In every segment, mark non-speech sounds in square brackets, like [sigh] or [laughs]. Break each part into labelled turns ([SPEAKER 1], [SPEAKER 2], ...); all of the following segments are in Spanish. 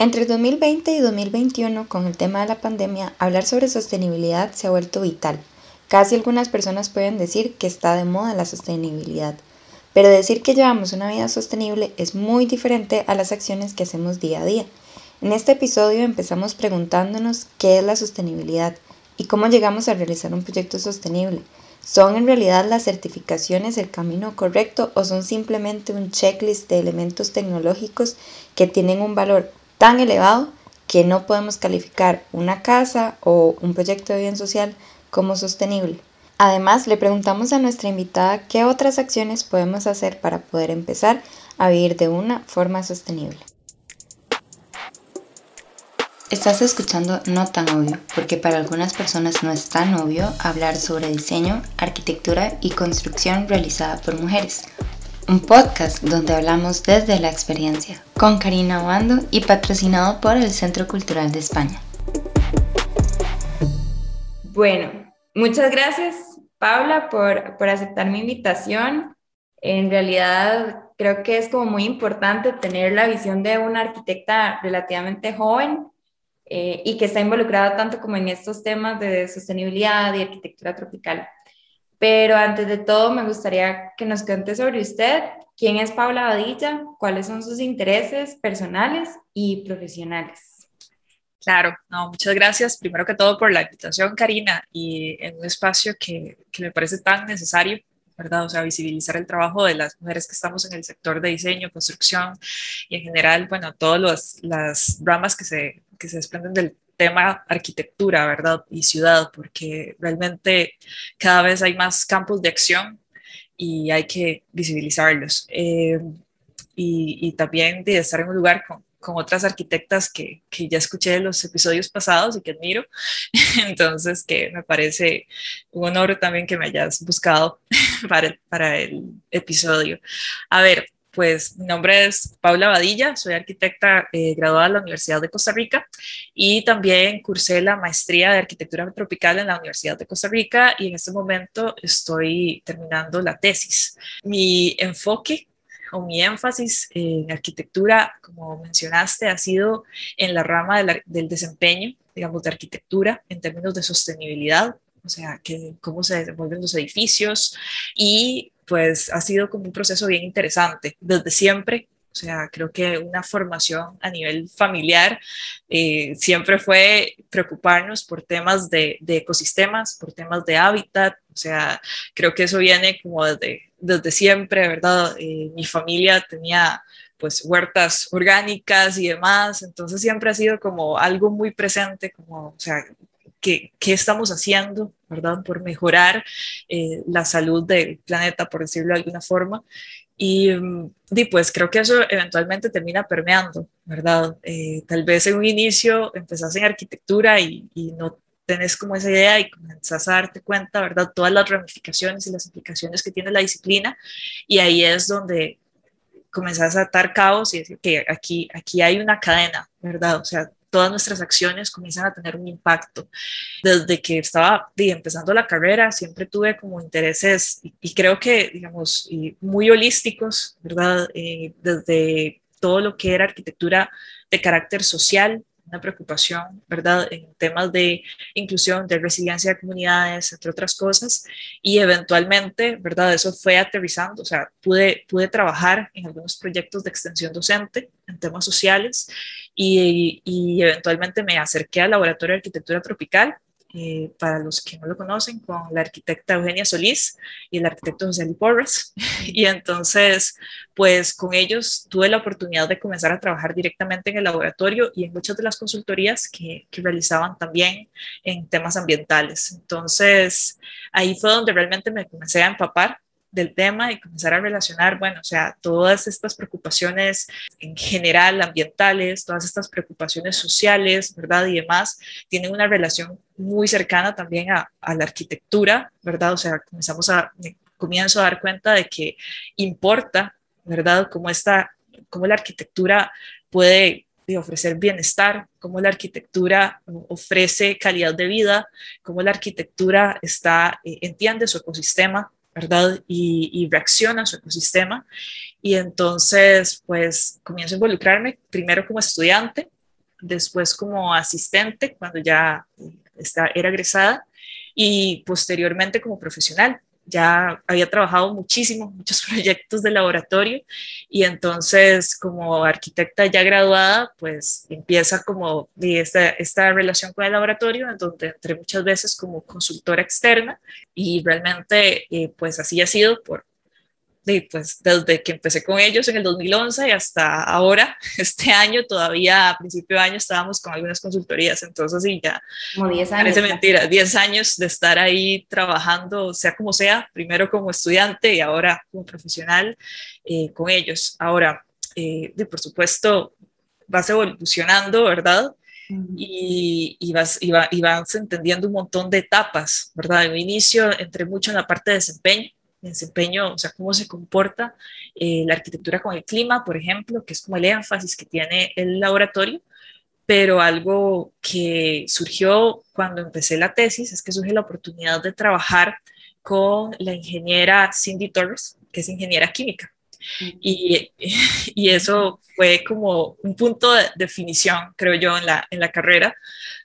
[SPEAKER 1] Entre 2020 y 2021, con el tema de la pandemia, hablar sobre sostenibilidad se ha vuelto vital. Casi algunas personas pueden decir que está de moda la sostenibilidad, pero decir que llevamos una vida sostenible es muy diferente a las acciones que hacemos día a día. En este episodio empezamos preguntándonos qué es la sostenibilidad y cómo llegamos a realizar un proyecto sostenible. ¿Son en realidad las certificaciones el camino correcto o son simplemente un checklist de elementos tecnológicos que tienen un valor tan elevado que no podemos calificar una casa o un proyecto de bien social como sostenible. Además, le preguntamos a nuestra invitada qué otras acciones podemos hacer para poder empezar a vivir de una forma sostenible. Estás escuchando No tan obvio, porque para algunas personas no es tan obvio hablar sobre diseño, arquitectura y construcción realizada por mujeres un podcast donde hablamos desde la experiencia, con Karina Obando y patrocinado por el Centro Cultural de España. Bueno, muchas gracias Paula por, por aceptar mi invitación. En realidad creo que es como muy importante tener la visión de una arquitecta relativamente joven eh, y que está involucrada tanto como en estos temas de sostenibilidad y arquitectura tropical. Pero antes de todo, me gustaría que nos cuente sobre usted, quién es Paula Badilla, cuáles son sus intereses personales y profesionales.
[SPEAKER 2] Claro, no, muchas gracias primero que todo por la invitación, Karina, y en un espacio que, que me parece tan necesario ¿verdad? O sea, visibilizar el trabajo de las mujeres que estamos en el sector de diseño, construcción y en general, bueno, todas las ramas que se, que se desprenden del tema arquitectura, ¿verdad? Y ciudad, porque realmente cada vez hay más campos de acción y hay que visibilizarlos. Eh, y, también de estar en un lugar con, con otras arquitectas que, que, ya escuché en los episodios pasados y que admiro. [laughs] Entonces, que me parece un honor también que me hayas buscado [laughs] para el, para el episodio. A ver, pues mi nombre es Paula Badilla, soy arquitecta eh, graduada de la Universidad de Costa Rica y también cursé la maestría de arquitectura tropical en la Universidad de Costa Rica y en este momento estoy terminando la tesis. Mi enfoque o mi énfasis en arquitectura, como mencionaste, ha sido en la rama del desempeño, digamos, de arquitectura en términos de sostenibilidad, o sea, que, cómo se desenvuelven los edificios y pues ha sido como un proceso bien interesante desde siempre. O sea, creo que una formación a nivel familiar eh, siempre fue preocuparnos por temas de, ecosistemas, por temas de hábitat. O sea, creo que eso viene como desde, desde siempre, ¿verdad? Eh, mi familia tenía pues huertas orgánicas y demás, entonces siempre ha sido como algo muy presente, como, o sea, qué, estamos haciendo, ¿verdad? Por mejorar eh, la salud del planeta, por decirlo de alguna forma. Y, mm, pues creo que eso eventualmente termina permeando, ¿verdad? Eh, tal vez en un inicio empezás en arquitectura y, y no tenés como esa idea y comenzás a darte cuenta, ¿verdad? Todas las ramificaciones y las implicaciones que tiene la disciplina y ahí es donde comenzás a atar caos y decir que aquí, aquí hay una cadena, ¿verdad? O sea, todas nuestras acciones comienzan a tener un impacto. Desde que estaba empezando la carrera, siempre tuve como intereses y, creo que, digamos, muy holísticos, ¿verdad? Eh, desde todo lo que era arquitectura de carácter social, una preocupación, ¿verdad?, en temas de inclusión, de resiliencia de comunidades, entre otras cosas, y eventualmente, ¿verdad?, eso fue aterrizando, o sea, pude, pude trabajar en algunos proyectos de extensión docente en temas sociales y, y eventualmente me acerqué al Laboratorio de Arquitectura Tropical, eh, para los que no lo conocen, con la arquitecta Eugenia Solís y el arquitecto José Luis Porras. [laughs] Y entonces, pues con ellos tuve la oportunidad de comenzar a trabajar directamente en el laboratorio y en muchas de las consultorías que, que realizaban también en temas ambientales. Entonces, ahí fue donde realmente me comencé a empapar del tema y comenzar a relacionar, bueno, o sea, todas estas preocupaciones en general ambientales, todas estas preocupaciones sociales, ¿verdad? Y demás, tienen una relación muy cercana también a, la arquitectura, ¿verdad? O sea, comenzamos a, comienzo a dar cuenta de que importa, ¿verdad? Cómo, esta, cómo la arquitectura puede ofrecer bienestar, cómo la arquitectura ofrece calidad de vida, cómo la arquitectura está, eh, entiende su ecosistema, ¿verdad? Y, reacciona a su ecosistema. Y entonces, pues, comienzo a involucrarme primero como estudiante, después como asistente cuando ya está, era egresada y posteriormente como profesional ya había trabajado muchísimo, muchos [laughs] proyectos de laboratorio y entonces como arquitecta ya graduada, pues empieza como esta, esta relación con el laboratorio, en donde entré muchas veces como consultora externa y realmente eh, pues así ha sido por pues desde que empecé con ellos en el 2011 y hasta ahora, [laughs] este año, todavía a principio de año estábamos con algunas consultorías, entonces sí, ya
[SPEAKER 1] como 10
[SPEAKER 2] años. Parece mentira, 10 años de estar ahí trabajando, sea como sea, primero como estudiante y ahora como profesional eh, con ellos. Ahora, eh, por supuesto, vas evolucionando, ¿verdad? Y, y, vas, y, y, vas entendiendo un montón de etapas, ¿verdad? En un inicio entré mucho en la parte de desempeño, desempeño, o sea, cómo se comporta eh, la arquitectura con el clima, por ejemplo, que es como el énfasis que tiene el laboratorio, pero algo que surgió cuando empecé la tesis es que surge la oportunidad de trabajar con la ingeniera Cindy Torres, que es ingeniera química. Y, [laughs] y, eso fue como un punto de definición, creo yo, en la, en la carrera,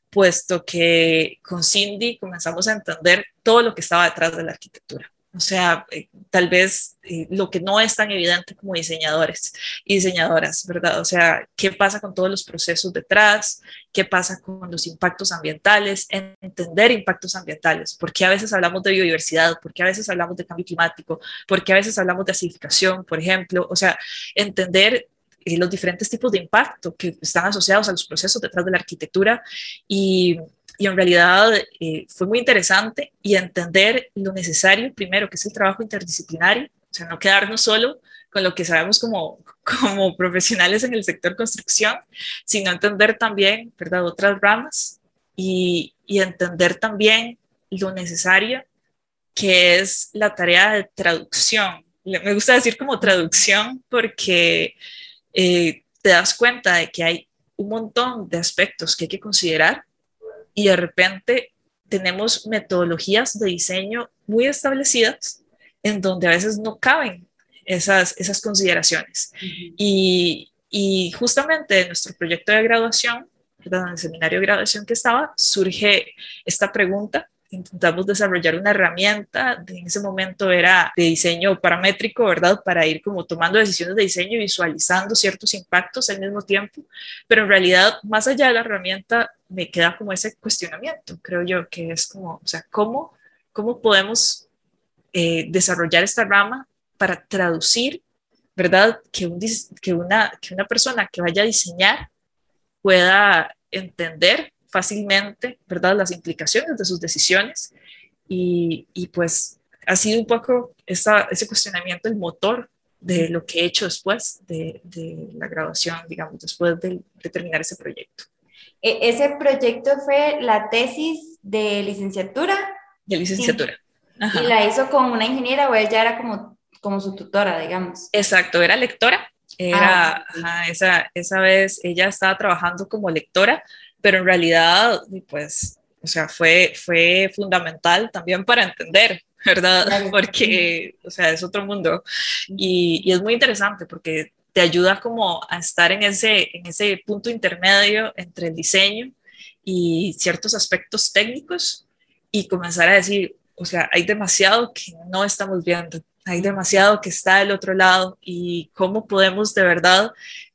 [SPEAKER 2] puesto que con Cindy comenzamos a entender todo lo que estaba detrás de la arquitectura. O sea, eh, tal vez eh, lo que no es tan evidente como diseñadores y diseñadoras, ¿verdad? O sea, ¿qué pasa con todos los procesos detrás? ¿Qué pasa con los impactos ambientales? Entender impactos ambientales. ¿Por qué a veces hablamos de biodiversidad? ¿Por qué a veces hablamos de cambio climático? ¿Por qué a veces hablamos de acidificación, por ejemplo? O sea, entender eh, los diferentes tipos de impacto que están asociados a los procesos detrás de la arquitectura y y en realidad eh, fue muy interesante y entender lo necesario, primero, que es el trabajo interdisciplinario, o sea, no quedarnos solo con lo que sabemos como, [laughs] como profesionales en el sector construcción, sino entender también, ¿verdad?, otras ramas y, y entender también lo necesario que es la tarea de traducción. Me gusta decir como traducción porque eh, te das cuenta de que hay un montón de aspectos que hay que considerar y de repente tenemos metodologías de diseño muy establecidas en donde a veces no caben esas, esas consideraciones. y, y, justamente en nuestro proyecto de graduación, en el seminario de graduación que estaba, surge esta pregunta intentamos desarrollar una herramienta, en ese momento era de diseño paramétrico, ¿verdad? Para ir como tomando decisiones de diseño y visualizando ciertos impactos al mismo tiempo, pero en realidad, más allá de la herramienta, me queda como ese cuestionamiento, creo yo, que es como, o sea, ¿cómo, cómo podemos eh, desarrollar esta rama para traducir, ¿verdad? Que, un, que, una, que una persona que vaya a diseñar pueda entender fácilmente, ¿verdad?, las implicaciones de sus decisiones y, y pues ha sido un poco esa, ese cuestionamiento el motor de lo que he hecho después de, de la graduación, digamos, después de, de, terminar ese proyecto.
[SPEAKER 1] E, ¿Ese proyecto fue la tesis de licenciatura?
[SPEAKER 2] De licenciatura.
[SPEAKER 1] ¿Y la hizo con una ingeniera o ella era como, como su tutora, digamos?
[SPEAKER 2] Exacto, era lectora. Era, ah, esa, esa vez ella estaba trabajando como lectora, pero en realidad, pues, o sea, fue, fue fundamental también para entender, ¿verdad? [laughs] Porque, o sea, es otro mundo y, y, es muy interesante porque te ayuda como a estar en ese, en ese punto intermedio entre el diseño y ciertos aspectos técnicos y comenzar a decir, o sea, hay demasiado que no estamos viendo, hay demasiado que está del otro lado y cómo podemos de verdad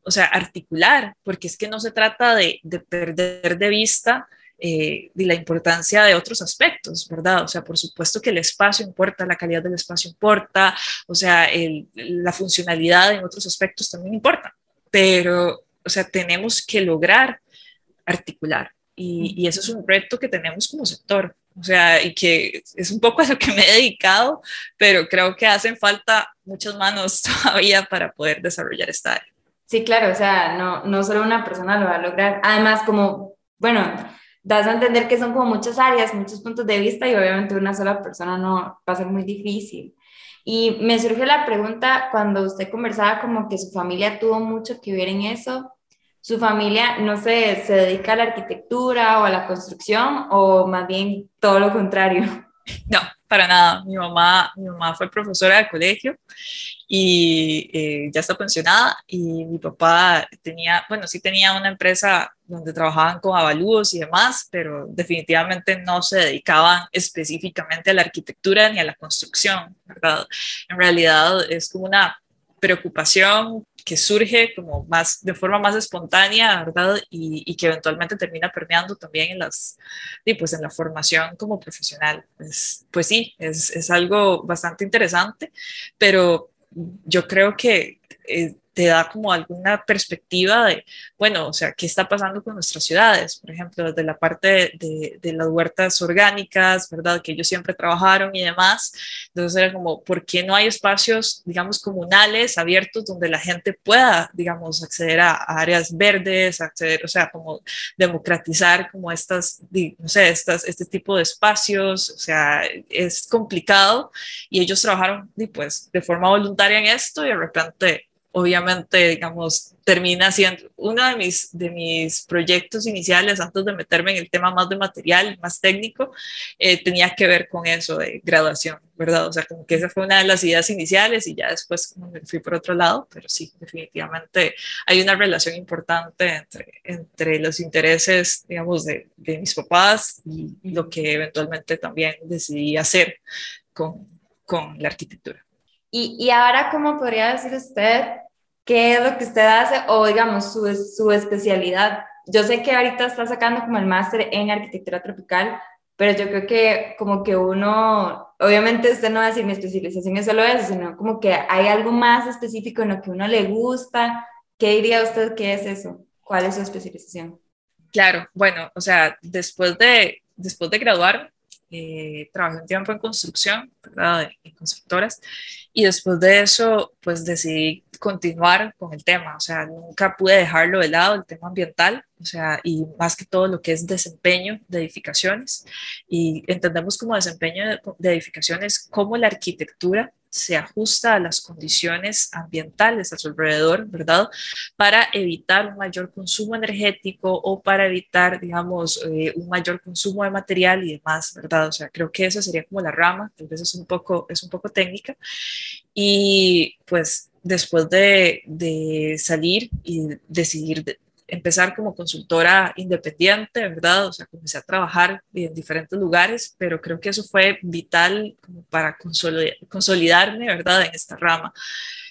[SPEAKER 2] o sea, articular, porque es que no se trata de, perder de vista eh, de la importancia de otros aspectos, ¿verdad? O sea, por supuesto que el espacio importa, la calidad del espacio importa, o sea, la funcionalidad en otros aspectos también importa, pero, o sea, tenemos que lograr articular y, y eso es un reto que tenemos como sector, o sea, y que es un poco a lo que me he dedicado, pero creo que hacen falta muchas manos [laughs] todavía para poder desarrollar esta área.
[SPEAKER 1] Sí, claro, o sea, no, no solo una persona lo va a lograr. Además, como, bueno, das a entender que son como muchas áreas, muchos puntos de vista y obviamente una sola persona no va a ser muy difícil. Y me surge la pregunta, cuando usted conversaba como que su familia tuvo mucho que ver en eso, ¿su familia, no sé, se dedica a la arquitectura o a la construcción o más bien todo lo contrario? [laughs]
[SPEAKER 2] No, para nada. Mi mamá, mi mamá fue profesora de colegio y eh, ya está pensionada y mi papá tenía, bueno, sí tenía una empresa donde trabajaban con avalúos y demás, pero definitivamente no se dedicaban específicamente a la arquitectura ni a la construcción, ¿verdad? En realidad es como una preocupación que surge como más de forma más espontánea, ¿verdad? Y, que eventualmente termina permeando también en las, y pues en la formación como profesional. Pues, pues sí, es, es algo bastante interesante, pero yo creo que eh, te da como alguna perspectiva de, bueno, o sea, qué está pasando con nuestras ciudades, por ejemplo, desde la parte de, de, las huertas orgánicas, ¿verdad? Que ellos siempre trabajaron y demás. Entonces era como, ¿por qué no hay espacios, digamos, comunales, abiertos, donde la gente pueda, digamos, acceder a, áreas verdes, acceder, o sea, como democratizar como estas, no sé, estas, este tipo de espacios, o sea, es complicado y ellos trabajaron, pues, de forma voluntaria en esto y de repente obviamente, digamos, termina siendo uno de mis, de mis proyectos iniciales antes de meterme en el tema más de material, más técnico, eh, tenía que ver con eso de graduación, ¿verdad? O sea, como que esa fue una de las ideas iniciales y ya después me fui por otro lado, pero sí, definitivamente hay una relación importante entre, entre los intereses, digamos, de, de mis papás y lo que eventualmente también decidí hacer con, con la arquitectura.
[SPEAKER 1] Y, y, ahora, ¿cómo podría decir usted qué es lo que usted hace o, digamos, su, su especialidad? Yo sé que ahorita está sacando como el máster en arquitectura tropical, pero yo creo que como que uno, obviamente usted no va a decir mi especialización es solo eso, sino como que hay algo más específico en lo que uno le gusta. ¿Qué diría usted que es eso? ¿Cuál es su especialización?
[SPEAKER 2] Claro, bueno, o sea, después de, después de graduar, eh, trabajé un tiempo en construcción, ¿verdad? En constructoras, y después de eso, pues decidí continuar con el tema, o sea, nunca pude dejarlo de lado, el tema ambiental, o sea, y más que todo lo que es desempeño de edificaciones, y entendemos como desempeño de edificaciones como la arquitectura se ajusta a las condiciones ambientales a su alrededor, ¿verdad? Para evitar un mayor consumo energético o para evitar, digamos, eh, un mayor consumo de material y demás, ¿verdad? O sea, creo que esa sería como la rama, tal vez es un poco, es un poco técnica. Y pues después de, de salir y decidir empezar como consultora independiente, ¿verdad? O sea, comencé a trabajar en diferentes lugares, pero creo que eso fue vital como para consolidarme, ¿verdad? En esta rama.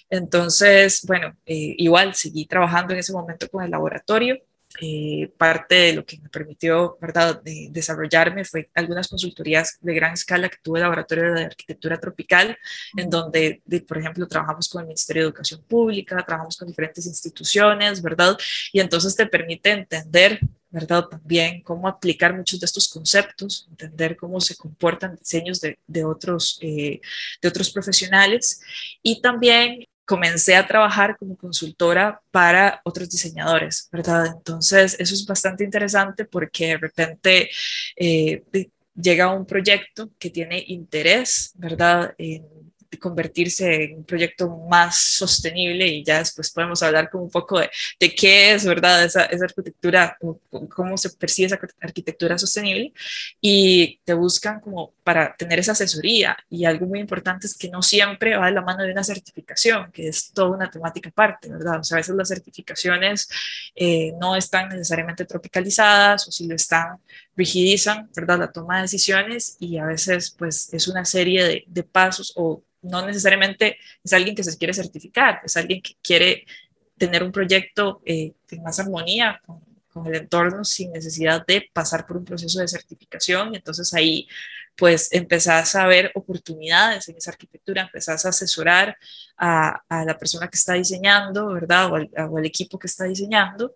[SPEAKER 2] Entonces, bueno, eh, igual seguí trabajando en ese momento con el laboratorio eh, parte de lo que me permitió ¿verdad? De desarrollarme fue algunas consultorías de gran escala que tuve el Laboratorio de Arquitectura Tropical, en donde, por ejemplo, trabajamos con el Ministerio de Educación Pública, trabajamos con diferentes instituciones, ¿verdad? Y entonces te permite entender ¿verdad? También cómo aplicar muchos de estos conceptos, entender cómo se comportan diseños de, de otros, eh, de otros profesionales y también comencé a trabajar como consultora para otros diseñadores, ¿verdad? Entonces, eso es bastante interesante porque de repente eh, llega un proyecto que tiene interés, ¿verdad? En convertirse en un proyecto más sostenible y ya después podemos hablar como un poco de, de qué es, ¿verdad? Esa, esa arquitectura, cómo se percibe esa arquitectura sostenible y te buscan como para tener esa asesoría y algo muy importante es que no siempre va de la mano de una certificación, que es toda una temática aparte, ¿verdad? O sea, a veces las certificaciones eh, no están necesariamente tropicalizadas o si lo están, rigidizan, ¿verdad? La toma de decisiones y a veces pues es una serie de, pasos o no necesariamente es alguien que se quiere certificar, es alguien que quiere tener un proyecto eh, en más armonía con, con, el entorno sin necesidad de pasar por un proceso de certificación. Entonces ahí pues empezás a ver oportunidades en esa arquitectura, empezás a asesorar a, a la persona que está diseñando, ¿verdad? O al, o al equipo que está diseñando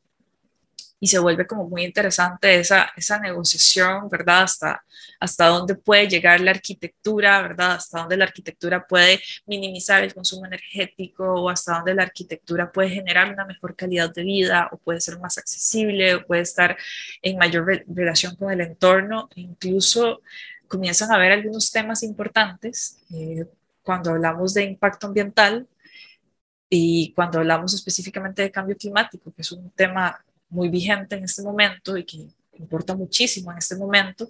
[SPEAKER 2] y se vuelve como muy interesante esa, esa negociación, ¿verdad? Hasta, hasta dónde puede llegar la arquitectura, ¿verdad? Hasta dónde la arquitectura puede minimizar el consumo energético o hasta dónde la arquitectura puede generar una mejor calidad de vida o puede ser más accesible o puede estar en mayor relación con el entorno. incluso comienzan a haber algunos temas importantes eh, cuando hablamos de impacto ambiental y cuando hablamos específicamente de cambio climático, que es un tema muy vigente en este momento y que importa muchísimo en este momento,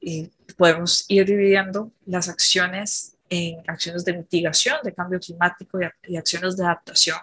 [SPEAKER 2] eh, podemos ir dividiendo las acciones en acciones de mitigación de cambio climático y, acciones de adaptación.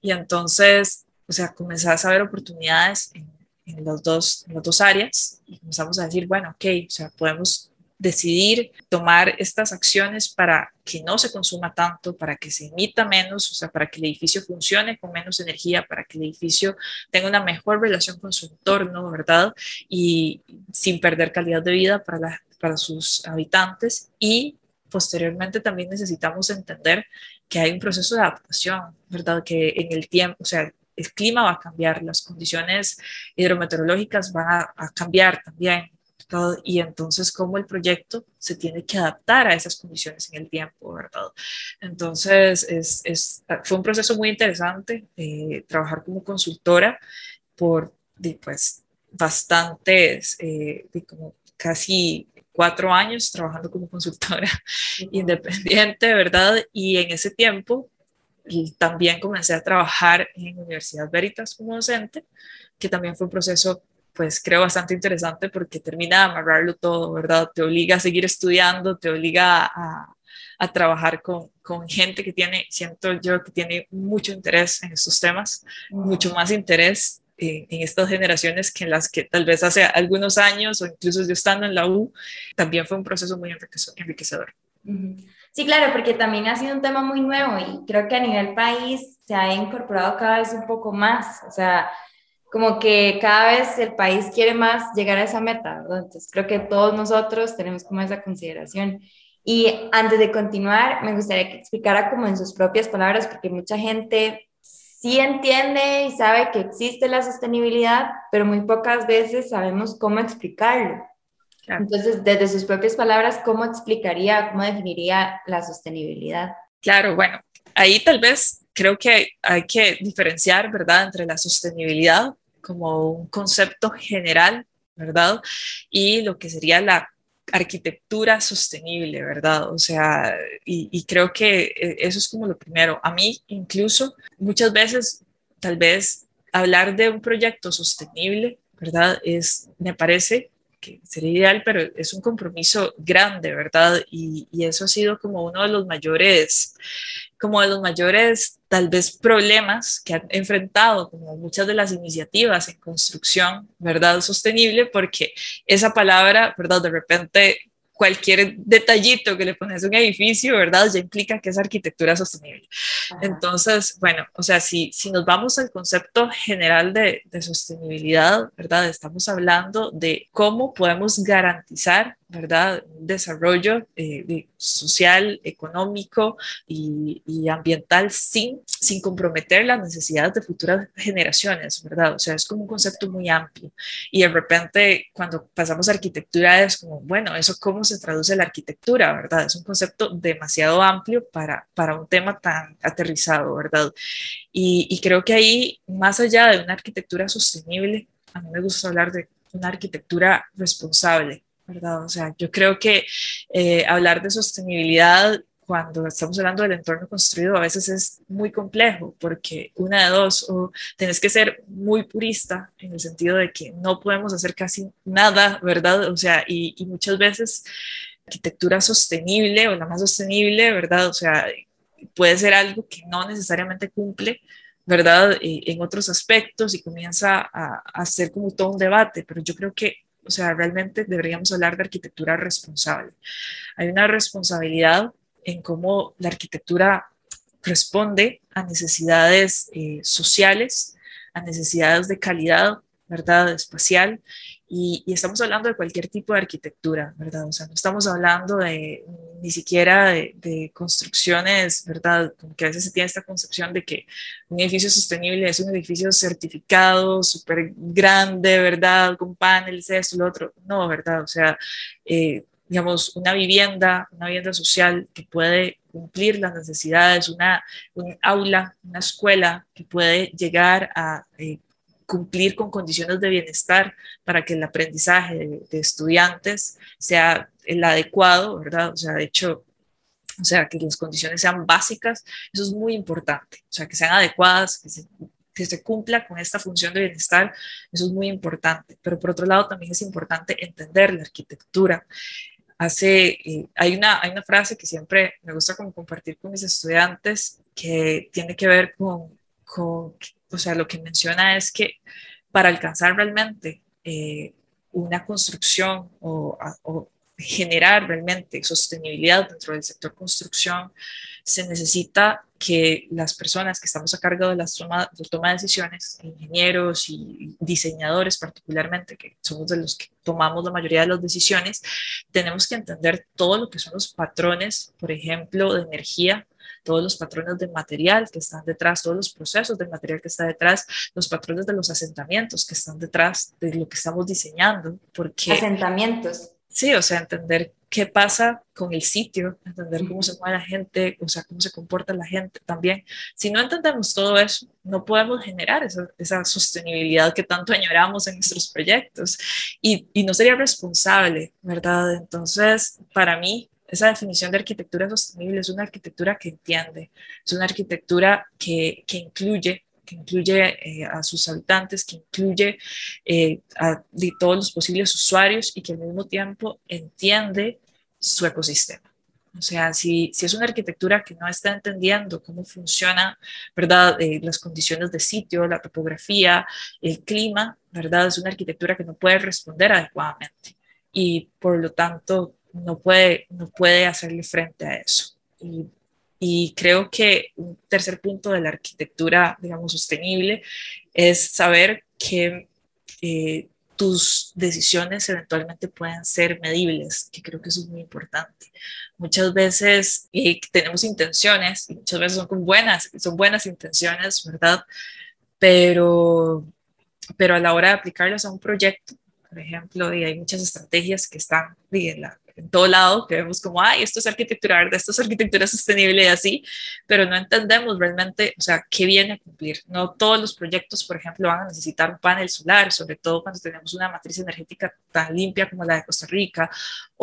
[SPEAKER 2] Y entonces, o sea, comenzás a ver oportunidades en, en, los dos, en las dos áreas y comenzamos a decir, bueno, ok, o sea, podemos decidir tomar estas acciones para que no se consuma tanto, para que se emita menos, o sea, para que el edificio funcione con menos energía, para que el edificio tenga una mejor relación con su entorno, ¿verdad? Y sin perder calidad de vida para, para sus habitantes. Y posteriormente también necesitamos entender que hay un proceso de adaptación, ¿verdad? Que en el tiempo, o sea, el clima va a cambiar, las condiciones hidrometeorológicas van a cambiar también, y entonces cómo el proyecto se tiene que adaptar a esas condiciones en el tiempo, ¿verdad? Entonces es, es, fue un proceso muy interesante eh, trabajar como consultora por pues, bastantes, eh, como casi cuatro años trabajando como consultora [laughs] independiente, ¿verdad? Y en ese tiempo y también comencé a trabajar en Universidad Veritas como docente, que también fue un proceso pues creo bastante interesante porque termina de amarrarlo todo, ¿verdad? Te obliga a seguir estudiando, te obliga a, a trabajar con, con, gente que tiene, siento yo, que tiene mucho interés en estos temas, mucho más interés en, en, estas generaciones que en las que tal vez hace algunos años o incluso yo estando en la U, también fue un proceso muy enriquecedor.
[SPEAKER 1] Sí, claro, porque también ha sido un tema muy nuevo y creo que a nivel país se ha incorporado cada vez un poco más, o sea, como que cada vez el país quiere más llegar a esa meta, ¿verdad? Entonces creo que todos nosotros tenemos como esa consideración. Y antes de continuar, me gustaría que explicara como en sus propias palabras, porque mucha gente sí entiende y sabe que existe la sostenibilidad, pero muy pocas veces sabemos cómo explicarlo. Entonces, desde sus propias palabras, ¿cómo explicaría, cómo definiría la sostenibilidad?
[SPEAKER 2] Claro, bueno, ahí tal vez creo que hay que diferenciar, ¿verdad?, entre la sostenibilidad como un concepto general, ¿verdad? Y lo que sería la arquitectura sostenible, ¿verdad? O sea, y, creo que eh, eso es como lo primero. A mí incluso muchas veces, tal vez, hablar de un proyecto sostenible, ¿verdad? Es, me parece que sería ideal, pero es un compromiso grande, ¿verdad? Y, y eso ha sido como uno de los mayores como de los mayores, tal vez, problemas que han enfrentado como muchas de las iniciativas en construcción, ¿verdad? Sostenible, porque esa palabra, ¿verdad? De repente cualquier detallito que le pones a un edificio, ¿verdad? Ya implica que es arquitectura sostenible. Entonces, bueno, o sea, si, si nos vamos al concepto general de, de sostenibilidad, ¿verdad? Estamos hablando de cómo podemos garantizar ¿verdad? Un desarrollo eh, social, económico y, y, ambiental sin, sin comprometer las necesidades de futuras generaciones, ¿verdad? O sea, es como un concepto muy amplio. Y de repente, cuando pasamos a arquitectura, es como, bueno, ¿eso cómo se traduce la arquitectura, verdad? Es un concepto demasiado amplio para, para un tema tan aterrizado, ¿verdad? Y, y creo que ahí, más allá de una arquitectura sostenible, a mí me gusta hablar de una arquitectura responsable, ¿verdad? O sea, yo creo que eh, hablar de sostenibilidad cuando estamos hablando del entorno construido a veces es muy complejo porque una de dos, o tenés que ser muy purista en el sentido de que no podemos hacer casi nada, ¿verdad? O sea, y, y muchas veces arquitectura sostenible o la más sostenible, ¿verdad? O sea, puede ser algo que no necesariamente cumple ¿verdad? En otros aspectos y comienza a, a ser como todo un debate, pero yo creo que o sea, realmente deberíamos hablar de arquitectura responsable. Hay una responsabilidad en cómo la arquitectura responde a necesidades eh, sociales, a necesidades de calidad, ¿verdad? Espacial y, estamos hablando de cualquier tipo de arquitectura, ¿verdad? O sea, no estamos hablando de ni siquiera de, construcciones, ¿verdad? Que a veces se tiene esta concepción de que un edificio sostenible es un edificio certificado, súper grande, ¿verdad? Con paneles, esto, lo otro. No, ¿verdad? O sea, eh, digamos, una vivienda, una vivienda social que puede cumplir las necesidades, una, un aula, una escuela que puede llegar a eh, cumplir con condiciones de bienestar para que el aprendizaje de, estudiantes sea el adecuado, ¿verdad? O sea, de hecho, o sea, que las condiciones sean básicas, eso es muy importante, o sea, que sean adecuadas, que se que se cumpla con esta función de bienestar, eso es muy importante. Pero por otro lado, también es importante entender la arquitectura. Hace, hay, una, hay una frase que siempre me gusta como compartir con mis estudiantes que tiene que ver con, con o sea, lo que menciona es que para alcanzar realmente eh, una construcción o, generar realmente sostenibilidad dentro del sector construcción, se necesita que las personas que estamos a cargo de la toma, de, de decisiones, ingenieros y diseñadores particularmente, que somos de los que tomamos la mayoría de las decisiones, tenemos que entender todo lo que son los patrones, por ejemplo, de energía, todos los patrones de material que están detrás, todos los procesos del material que está detrás, los patrones de los asentamientos que están detrás de lo que estamos diseñando. Porque,
[SPEAKER 1] asentamientos.
[SPEAKER 2] Sí, o sea, entender qué pasa con el sitio, entender cómo se mueve la gente, o sea, cómo se comporta la gente también. Si no entendemos todo eso, no podemos generar esa, esa sostenibilidad que tanto añoramos en nuestros proyectos y, y no sería responsable, ¿verdad? Entonces, para mí, esa definición de arquitectura sostenible es una arquitectura que entiende, es una arquitectura que, que incluye que incluye eh, a sus habitantes, que incluye eh, a todos los posibles usuarios y que al mismo tiempo entiende su ecosistema. O sea, si, si es una arquitectura que no está entendiendo cómo funciona, ¿verdad? Eh, las condiciones de sitio, la topografía, el clima, ¿verdad? Es una arquitectura que no puede responder adecuadamente y por lo tanto no puede, no puede hacerle frente a eso. Y creo que un tercer punto de la arquitectura, digamos, sostenible es saber que eh, tus decisiones eventualmente pueden ser medibles, que creo que eso es muy importante. Muchas veces tenemos intenciones, muchas veces son buenas, son buenas intenciones, ¿verdad? Pero, pero a la hora de aplicarlas a un proyecto, por ejemplo, y hay muchas estrategias que están en la, en todo lado, que vemos como, ay, esto es arquitectura verde, esto es arquitectura sostenible y así, pero no entendemos realmente, o sea, qué viene a cumplir. No todos los proyectos, por ejemplo, van a necesitar un panel solar, sobre todo cuando tenemos una matriz energética tan limpia como la de Costa Rica,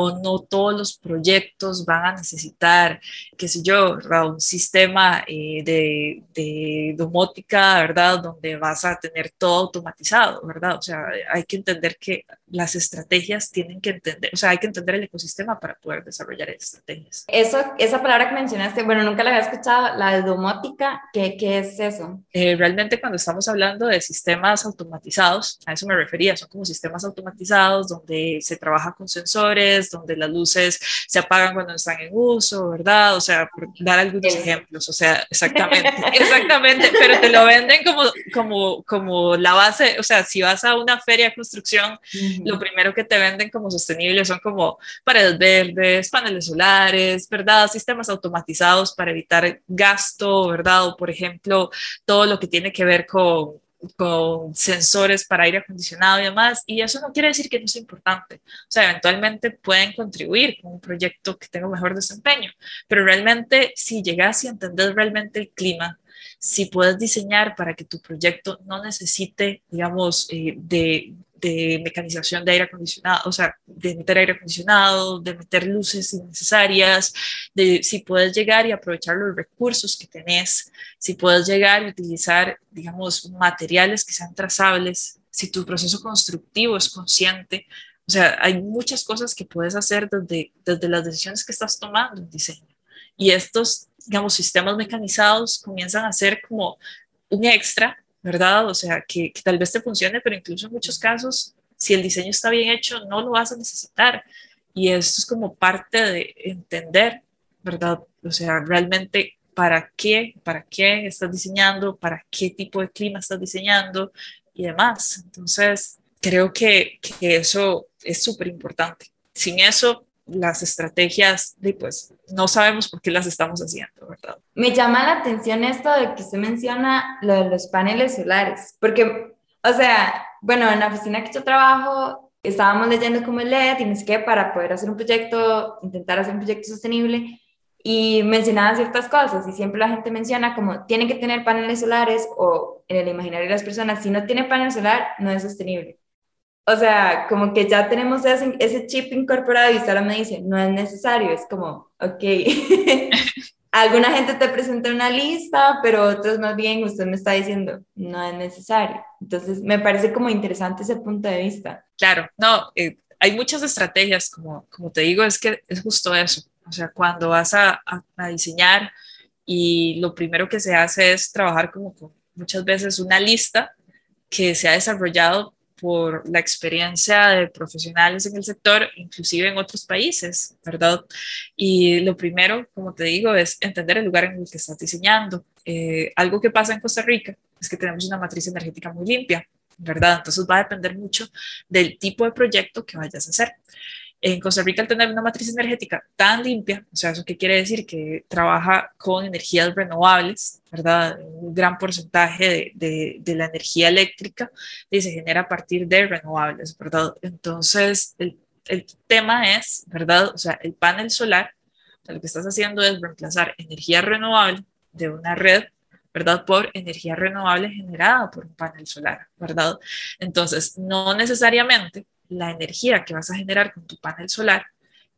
[SPEAKER 2] o no todos los proyectos van a necesitar, qué sé yo, un sistema eh, de, de domótica, ¿verdad? Donde vas a tener todo automatizado, ¿verdad? O sea, hay que entender que las estrategias tienen que entender, o sea, hay que entender el ecosistema para poder desarrollar estrategias.
[SPEAKER 1] Eso, esa palabra que mencionaste, bueno, nunca la había escuchado, la de domótica, ¿qué, qué es eso?
[SPEAKER 2] Eh, realmente cuando estamos hablando de sistemas automatizados, a eso me refería, son como sistemas automatizados donde se trabaja con sensores, donde las luces se apagan cuando están en uso, ¿verdad? O sea, por dar algunos ejemplos, o sea, exactamente, [laughs] exactamente, pero te lo venden como, como, como la base, o sea, si vas a una feria de construcción, lo primero que te venden como sostenible son como paredes verdes, paneles solares, ¿verdad? Sistemas automatizados para evitar gasto, ¿verdad? O por ejemplo, todo lo que tiene que ver con con sensores para aire acondicionado y demás, y eso no quiere decir que no sea importante. O sea, eventualmente pueden contribuir con un proyecto que tenga mejor desempeño, pero realmente si llegas a entender realmente el clima, si puedes diseñar para que tu proyecto no necesite, digamos, eh, de, de mecanización de aire acondicionado, o sea, de meter aire acondicionado, de meter luces innecesarias, de si puedes llegar y aprovechar los recursos que tenés, si puedes llegar y utilizar, digamos, materiales que sean trazables, si tu proceso constructivo es consciente, o sea, hay muchas cosas que puedes hacer desde, desde las decisiones que estás tomando en diseño. Y estos, digamos, sistemas mecanizados comienzan a ser como un extra ¿verdad? O sea, que, tal vez te funcione, pero incluso en muchos casos, si el diseño está bien hecho, no lo vas a necesitar. Y esto es como parte de entender, ¿verdad? O sea, realmente para qué, para qué estás diseñando, para qué tipo de clima estás diseñando y demás. Entonces, creo que, que eso es súper importante. Sin eso, las estrategias, de, pues no sabemos por qué las estamos haciendo, ¿verdad?
[SPEAKER 1] Me llama la atención esto de que usted menciona lo de los paneles solares, porque, o sea, bueno, en la oficina que yo trabajo, estábamos leyendo como el LED y no sé qué, para poder hacer un proyecto, intentar hacer un proyecto sostenible, y mencionaban ciertas cosas, y siempre la gente menciona como, tiene que tener paneles solares, o en el imaginario de las personas, si no tiene panel solar, no es sostenible. O sea, como que ya tenemos ese, chip incorporado y Sara me dice, no es necesario, es como, ok. [laughs] alguna gente te presenta una lista, pero otros más bien usted me está diciendo, no es necesario. Entonces, me parece como interesante ese punto de vista.
[SPEAKER 2] Claro, no, eh, hay muchas estrategias, como, como te digo, es que es justo eso. O sea, cuando vas a, a, diseñar y lo primero que se hace es trabajar como con muchas veces una lista que se ha desarrollado por la experiencia de profesionales en el sector, inclusive en otros países, ¿verdad? Y lo primero, como te digo, es entender el lugar en el que estás diseñando. Eh, algo que pasa en Costa Rica es que tenemos una matriz energética muy limpia, ¿verdad? Entonces va a depender mucho del tipo de proyecto que vayas a hacer en Costa Rica al tener una matriz energética tan limpia, o sea, ¿eso qué quiere decir? Que trabaja con energías renovables, ¿verdad? Un gran porcentaje de, la energía eléctrica se genera a partir de renovables, ¿verdad? Entonces, el, el tema es, ¿verdad? O sea, el panel solar, lo que estás haciendo es reemplazar energía renovable de una red ¿verdad? Por energía renovable generada por un panel solar, ¿verdad? Entonces, no necesariamente la energía que vas a generar con tu panel solar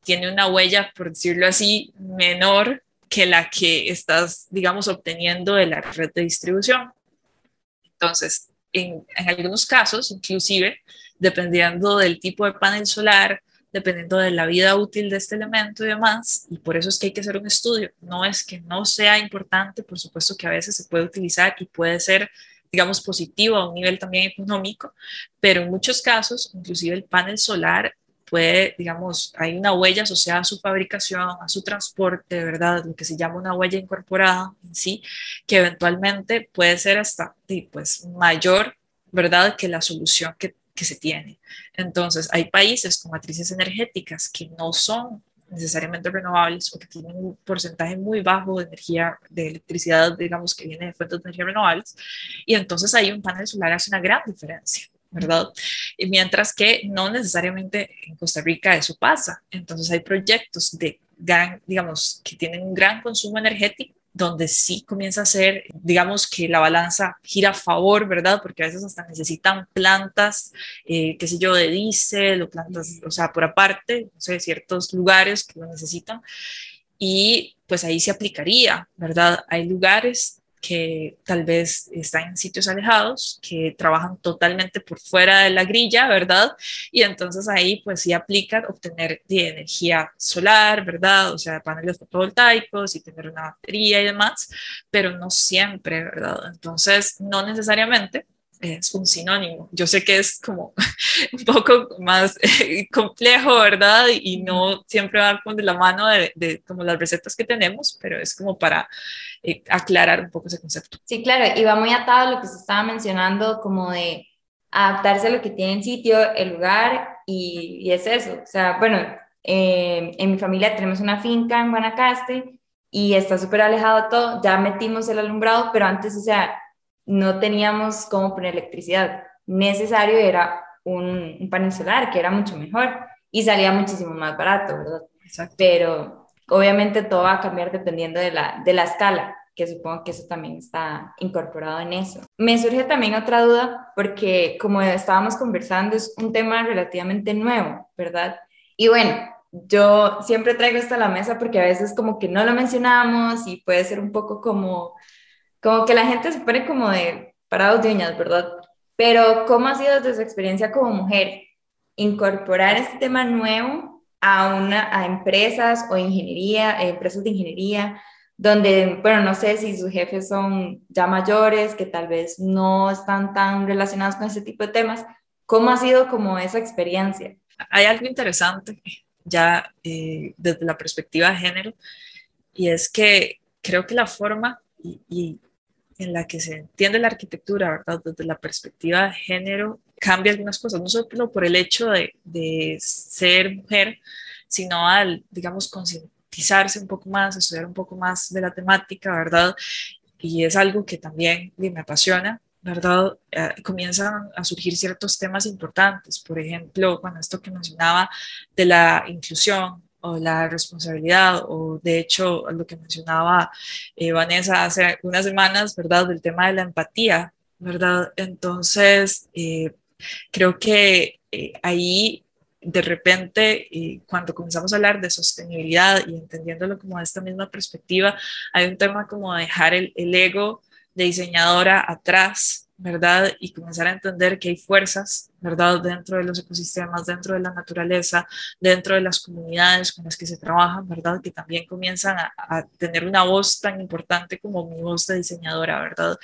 [SPEAKER 2] tiene una huella, por decirlo así, menor que la que estás, digamos, obteniendo de la red de distribución. Entonces, en, algunos casos, inclusive, dependiendo del tipo de panel solar, dependiendo de la vida útil de este elemento y demás, y por eso es que hay que hacer un estudio. No es que no sea importante, por supuesto que a veces se puede utilizar y puede ser digamos, positivo a un nivel también económico, pero en muchos casos, inclusive el panel solar puede, digamos, hay una huella asociada a su fabricación, a su transporte, ¿verdad? Lo que se llama una huella incorporada en sí, que eventualmente puede ser hasta, pues, mayor, ¿verdad? Que la solución que, que se tiene. Entonces, hay países con matrices energéticas que no son necesariamente renovables o que tienen un porcentaje muy bajo de energía, de electricidad, digamos, que viene de fuentes de energía renovables, y entonces ahí un panel solar hace una gran diferencia. ¿verdad? Y mientras que no necesariamente en Costa Rica eso pasa. Entonces hay proyectos de gran, digamos, que tienen un gran consumo energético donde sí comienza a ser, digamos que la balanza gira a favor, ¿verdad? Porque a veces hasta necesitan plantas, eh, qué sé yo, de diésel o plantas, o sea, por aparte, no sé, ciertos lugares que lo necesitan. Y pues ahí se aplicaría, ¿verdad? Hay lugares que tal vez están en sitios alejados, que trabajan totalmente por fuera de la grilla, ¿verdad? Y entonces ahí pues sí aplican obtener de energía solar, ¿verdad? O sea, paneles fotovoltaicos y tener una batería y demás, pero no siempre, ¿verdad? Entonces, no necesariamente es un sinónimo. Yo sé que es como [laughs] un poco más eh, complejo, ¿verdad? Y no siempre va con de la mano de, como las recetas que tenemos, pero es como para eh, aclarar un poco ese concepto.
[SPEAKER 1] Sí, claro, y va muy atado a lo que se estaba mencionando, como de adaptarse a lo que tiene en sitio, el lugar, y, y es eso. O sea, bueno, eh, en mi familia tenemos una finca en Guanacaste y está súper alejado todo, ya metimos el alumbrado, pero antes, o sea, no teníamos cómo poner electricidad. Necesario era un, panel solar, que era mucho mejor y salía muchísimo más barato, ¿verdad? Pero obviamente todo va a cambiar dependiendo de la, de la escala, que supongo que eso también está incorporado en eso. Me surge también otra duda, porque como estábamos conversando, es un tema relativamente nuevo, ¿verdad? Y bueno, yo siempre traigo esto a la mesa porque a veces como que no lo mencionamos y puede ser un poco como como que la gente se pone como de parados de uñas, ¿verdad? Pero ¿cómo ha sido desde su experiencia como mujer incorporar este tema nuevo a, una, a empresas o ingeniería, eh, empresas de ingeniería, donde, bueno, no sé si sus jefes son ya mayores, que tal vez no están tan relacionados con ese tipo de temas. ¿Cómo ha sido como esa experiencia?
[SPEAKER 2] Hay algo interesante ya eh, desde la perspectiva de género, y es que creo que la forma, y en la que se entiende la arquitectura, ¿verdad? Desde la perspectiva de género, cambia algunas cosas, no solo por el hecho de, de ser mujer, sino al, digamos, concientizarse un poco más, estudiar un poco más de la temática, ¿verdad? Y es algo que también me apasiona, ¿verdad? Eh, comienzan a surgir ciertos temas importantes, por ejemplo, bueno, esto que mencionaba de la inclusión, o la responsabilidad, o de hecho lo que mencionaba eh, Vanessa hace unas semanas, ¿verdad? Del tema de la empatía, ¿verdad? Entonces, eh, creo que eh, ahí de repente, y cuando comenzamos a hablar de sostenibilidad y entendiéndolo como de esta misma perspectiva, hay un tema como dejar el, el ego de diseñadora atrás, ¿verdad? Y comenzar a entender que hay fuerzas, ¿verdad? Dentro de los ecosistemas, dentro de la naturaleza, dentro de las comunidades con las que se trabajan, ¿verdad? Que también comienzan a, a tener una voz tan importante como mi voz de diseñadora, ¿verdad?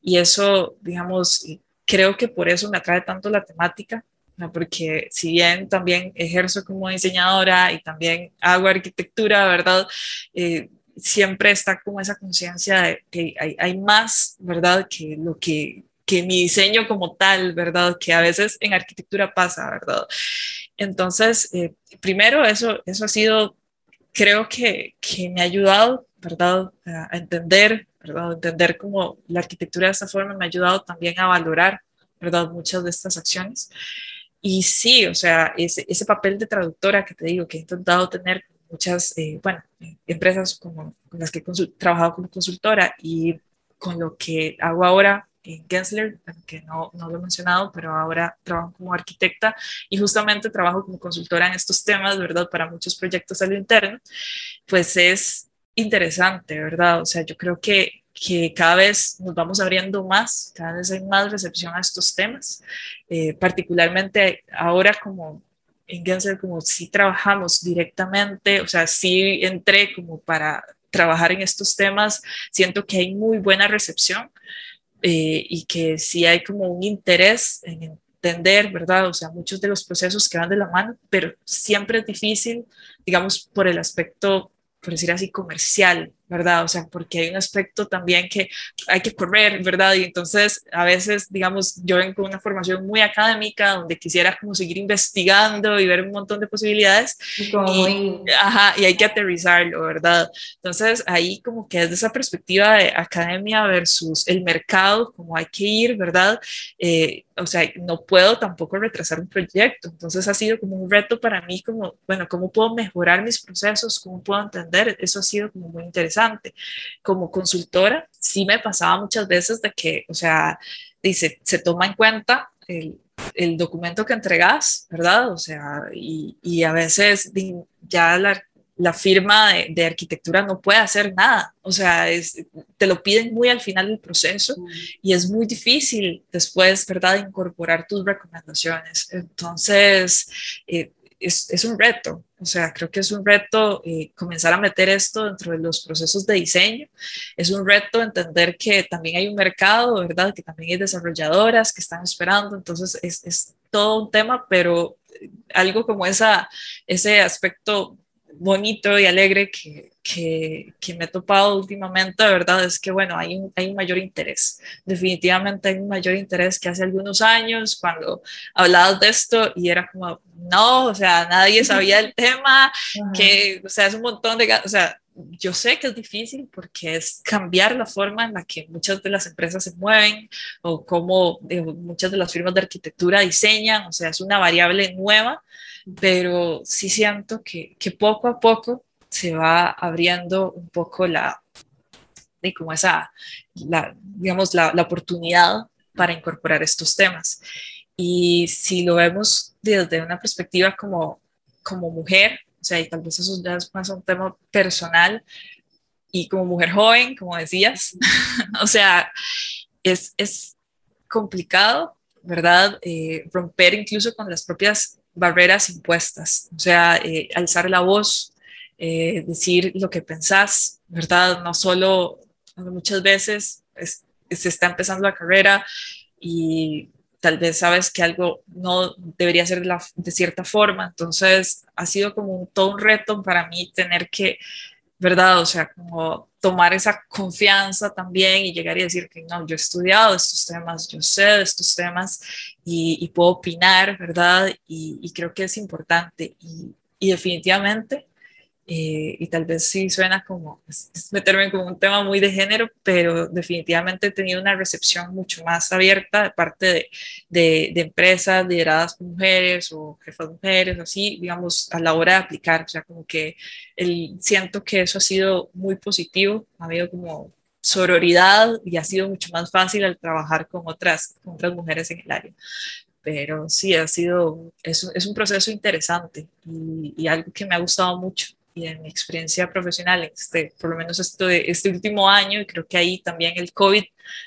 [SPEAKER 2] Y eso, digamos, creo que por eso me atrae tanto la temática, porque si bien también ejerzo como diseñadora y también hago arquitectura, ¿verdad? Eh, siempre está como esa conciencia de que hay, hay, más, ¿verdad? Que lo que, que mi diseño como tal, ¿verdad? Que a veces en arquitectura pasa, ¿verdad? Entonces, eh, primero, eso, eso ha sido, creo que, que me ha ayudado, ¿verdad? A entender, ¿verdad? Entender cómo la arquitectura de esta forma me ha ayudado también a valorar, ¿verdad? Muchas de estas acciones. Y sí, o sea, ese, ese papel de traductora que te digo, que he intentado tener muchas, eh, bueno, empresas como, con las que he trabajado como consultora y con lo que hago ahora Gensler, que no, no lo he mencionado, pero ahora trabajo como arquitecta y justamente trabajo como consultora en estos temas, ¿verdad? Para muchos proyectos a lo interno, pues es interesante, ¿verdad? O sea, yo creo que que cada vez nos vamos abriendo más, cada vez hay más recepción a estos temas, eh, particularmente ahora como en Gensler, como si trabajamos directamente, o sea, si entré como para trabajar en estos temas, siento que hay muy buena recepción eh, y que sí hay como un interés en entender, ¿verdad? O sea, muchos de los procesos que van de la mano, pero siempre es difícil, digamos, por el aspecto, por decir así, comercial, ¿verdad? O sea, porque hay un aspecto también que hay que correr, ¿verdad? Y entonces a veces, digamos, yo vengo con una formación muy académica donde quisiera como seguir investigando y ver un montón de posibilidades y, ajá, y hay que aterrizarlo, ¿verdad? Entonces ahí como que desde esa perspectiva de academia versus el mercado, como hay que ir, ¿verdad? Eh, o sea, no puedo tampoco retrasar un proyecto. Entonces ha sido como un reto para mí, como, bueno, ¿cómo puedo mejorar mis procesos? ¿Cómo puedo entender? Eso ha sido como muy interesante como consultora, sí me pasaba muchas veces de que, o sea, dice, se toma en cuenta el, el documento que entregas, ¿verdad? O sea, y, y a veces ya la, la firma de, de, arquitectura no puede hacer nada, o sea, es, te lo piden muy al final del proceso y es muy difícil después, ¿verdad?, incorporar tus recomendaciones. Entonces, eh, es, es, un reto, o sea, creo que es un reto eh, comenzar a meter esto dentro de los procesos de diseño. Es un reto entender que también hay un mercado, ¿verdad? Que también hay desarrolladoras que están esperando. Entonces, es, es todo un tema, pero algo como esa, ese aspecto bonito y alegre que, que, que, me he topado últimamente, de verdad, es que, bueno, hay un, hay un mayor interés. Definitivamente hay un mayor interés que hace algunos años cuando hablabas de esto y era como, no, o sea, nadie [laughs] sabía el tema, que, o sea, es un montón de, o sea, yo sé que es difícil porque es cambiar la forma en la que muchas de las empresas se mueven o cómo muchas de las firmas de arquitectura diseñan, o sea, es una variable nueva, pero sí siento que, que poco a poco se va abriendo un poco la, de como esa, la, digamos, la, la oportunidad para incorporar estos temas. Y si lo vemos desde una perspectiva como, como mujer, o sea, y tal vez eso ya es más un tema personal, y como mujer joven, como decías, [laughs] o sea, es, es complicado, ¿verdad? Eh, romper incluso con las propias barreras impuestas, o sea, eh, alzar la voz, eh, decir lo que pensás, ¿verdad? No solo, muchas veces se está empezando la carrera y tal vez sabes que algo no debería ser de, cierta forma, entonces ha sido como un, todo un reto para mí tener que, ¿verdad? O sea, como tomar esa confianza también y llegar y decir que no, yo he estudiado estos temas, yo sé de estos temas y, y puedo opinar, ¿verdad? Y, y, creo que es importante y, y definitivamente eh, y tal vez sí suena como es meterme como un tema muy de género, pero definitivamente he tenido una recepción mucho más abierta de parte de, de, de empresas lideradas por mujeres o jefas mujeres, así, digamos, a la hora de aplicar. O sea, como que el, siento que eso ha sido muy positivo, ha habido como sororidad y ha sido mucho más fácil al trabajar con otras, con otras mujeres en el área. pero sí, ha sido, es, es un proceso interesante y, y, algo que me ha gustado mucho y en mi experiencia profesional, este, por lo menos este, este último año, y creo que ahí también el COVID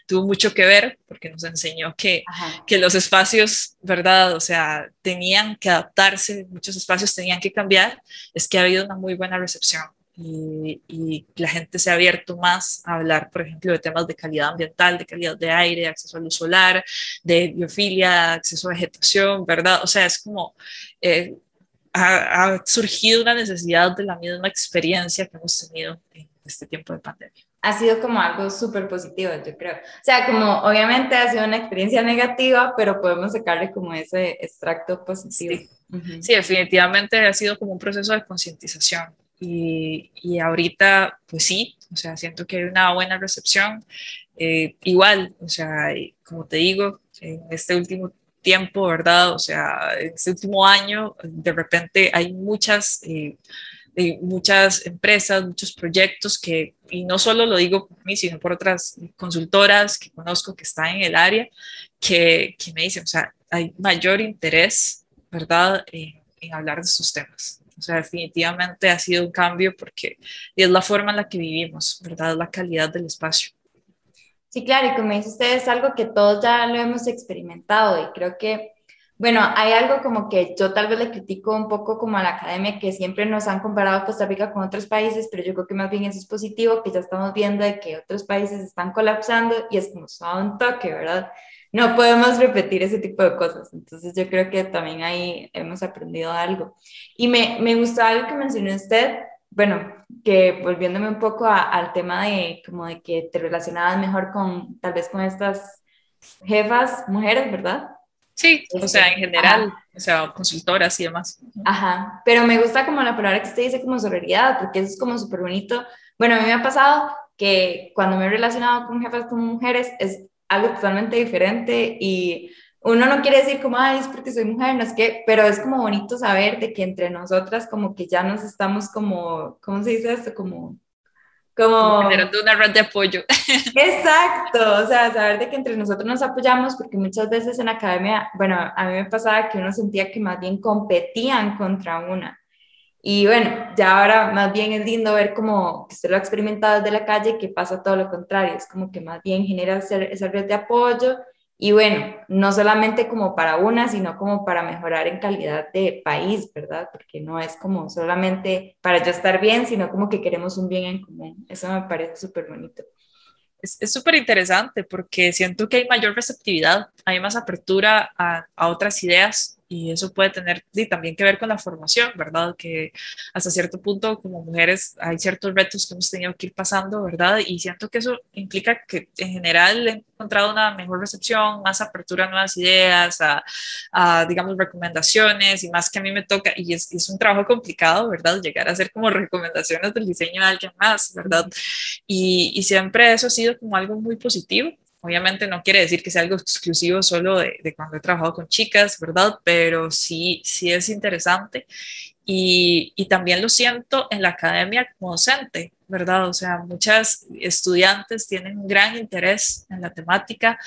[SPEAKER 2] tuvo mucho que ver porque nos enseñó que, que los espacios, ¿verdad? O sea, tenían que adaptarse, muchos espacios tenían que cambiar, es que ha habido una muy buena recepción y, y, la gente se ha abierto más a hablar, por ejemplo, de temas de calidad ambiental, de calidad de aire, de acceso a luz solar, de biofilia, acceso a vegetación, ¿verdad? O sea, es como... Eh, ha, ha, surgido una necesidad de la misma experiencia que hemos tenido en este tiempo de pandemia.
[SPEAKER 1] Ha sido como algo súper positivo, yo creo. O sea, como obviamente ha sido una experiencia negativa, pero podemos sacarle como ese extracto positivo.
[SPEAKER 2] Sí, uh -huh. sí definitivamente ha sido como un proceso de concientización. Y, y, ahorita, pues sí, o sea, siento que hay una buena recepción. Eh, igual, o sea, como te digo, en este último tiempo, ¿verdad? O sea, en este último año, de repente hay muchas, eh, muchas empresas, muchos proyectos que, y no solo lo digo por mí, sino por otras consultoras que conozco que están en el área, que, que me dicen, o sea, hay mayor interés, ¿verdad?, en hablar de estos temas. O sea, definitivamente ha sido un cambio porque es la forma en la que vivimos, ¿verdad? La calidad del espacio.
[SPEAKER 1] Sí, claro, y como dice usted, es algo que todos ya lo hemos experimentado y creo que, bueno, hay algo como que yo tal vez le critico un poco como a la academia, que siempre nos han comparado Costa Rica con otros países, pero yo creo que más bien eso es positivo, que ya estamos viendo de que otros países están colapsando y es como suave un toque, ¿verdad? No podemos repetir ese tipo de cosas, entonces yo creo que también ahí hemos aprendido algo. Y me, me gustó algo que mencionó usted, bueno, que volviéndome un poco a, al tema de como de que te relacionabas mejor con tal vez con estas jefas mujeres, ¿verdad?
[SPEAKER 2] Sí, o sea, en general, Ajá. o sea, consultoras y demás.
[SPEAKER 1] Ajá, pero me gusta como la palabra que usted dice como sororidad, porque eso es como súper bonito. Bueno, a mí me ha pasado que cuando me he relacionado con jefas como mujeres es algo totalmente diferente y uno no quiere decir como, ay, es porque soy mujer, no es que, pero es como bonito saber de que entre nosotras como que ya nos estamos como, ¿cómo se dice esto? Como,
[SPEAKER 2] como... Generando una red de apoyo. [laughs]
[SPEAKER 1] Exacto, o sea, saber de que entre nosotros nos apoyamos, porque muchas veces en academia, bueno, a mí me pasaba que uno sentía que más bien competían contra una. Y bueno, ya ahora más bien es lindo ver como que usted lo ha experimentado desde la calle, que pasa todo lo contrario, es como que más bien genera esa red de apoyo y bueno, no solamente como para una, sino como para mejorar en calidad de país, ¿verdad? Porque no es como solamente para yo estar bien, sino como que queremos un bien en común. Eso me parece súper bonito.
[SPEAKER 2] Es súper interesante porque siento que hay mayor receptividad, hay más apertura a, a otras ideas y eso puede tener y también que ver con la formación, ¿verdad? Que hasta cierto punto como mujeres hay ciertos retos que hemos tenido que ir pasando, ¿verdad? Y siento que eso implica que en general he encontrado una mejor recepción, más apertura a nuevas ideas, a, a digamos, recomendaciones y más que a mí me toca, y es, es un trabajo complicado, ¿verdad? Llegar a hacer como recomendaciones del diseño de alguien más, ¿verdad? Y, y siempre eso ha sido como algo muy positivo Obviamente no quiere decir que sea algo exclusivo solo de, cuando he trabajado con chicas, ¿verdad? Pero sí, sí es interesante. Y, y, también lo siento en la academia como docente, ¿verdad? O sea, muchas estudiantes tienen un gran interés en la temática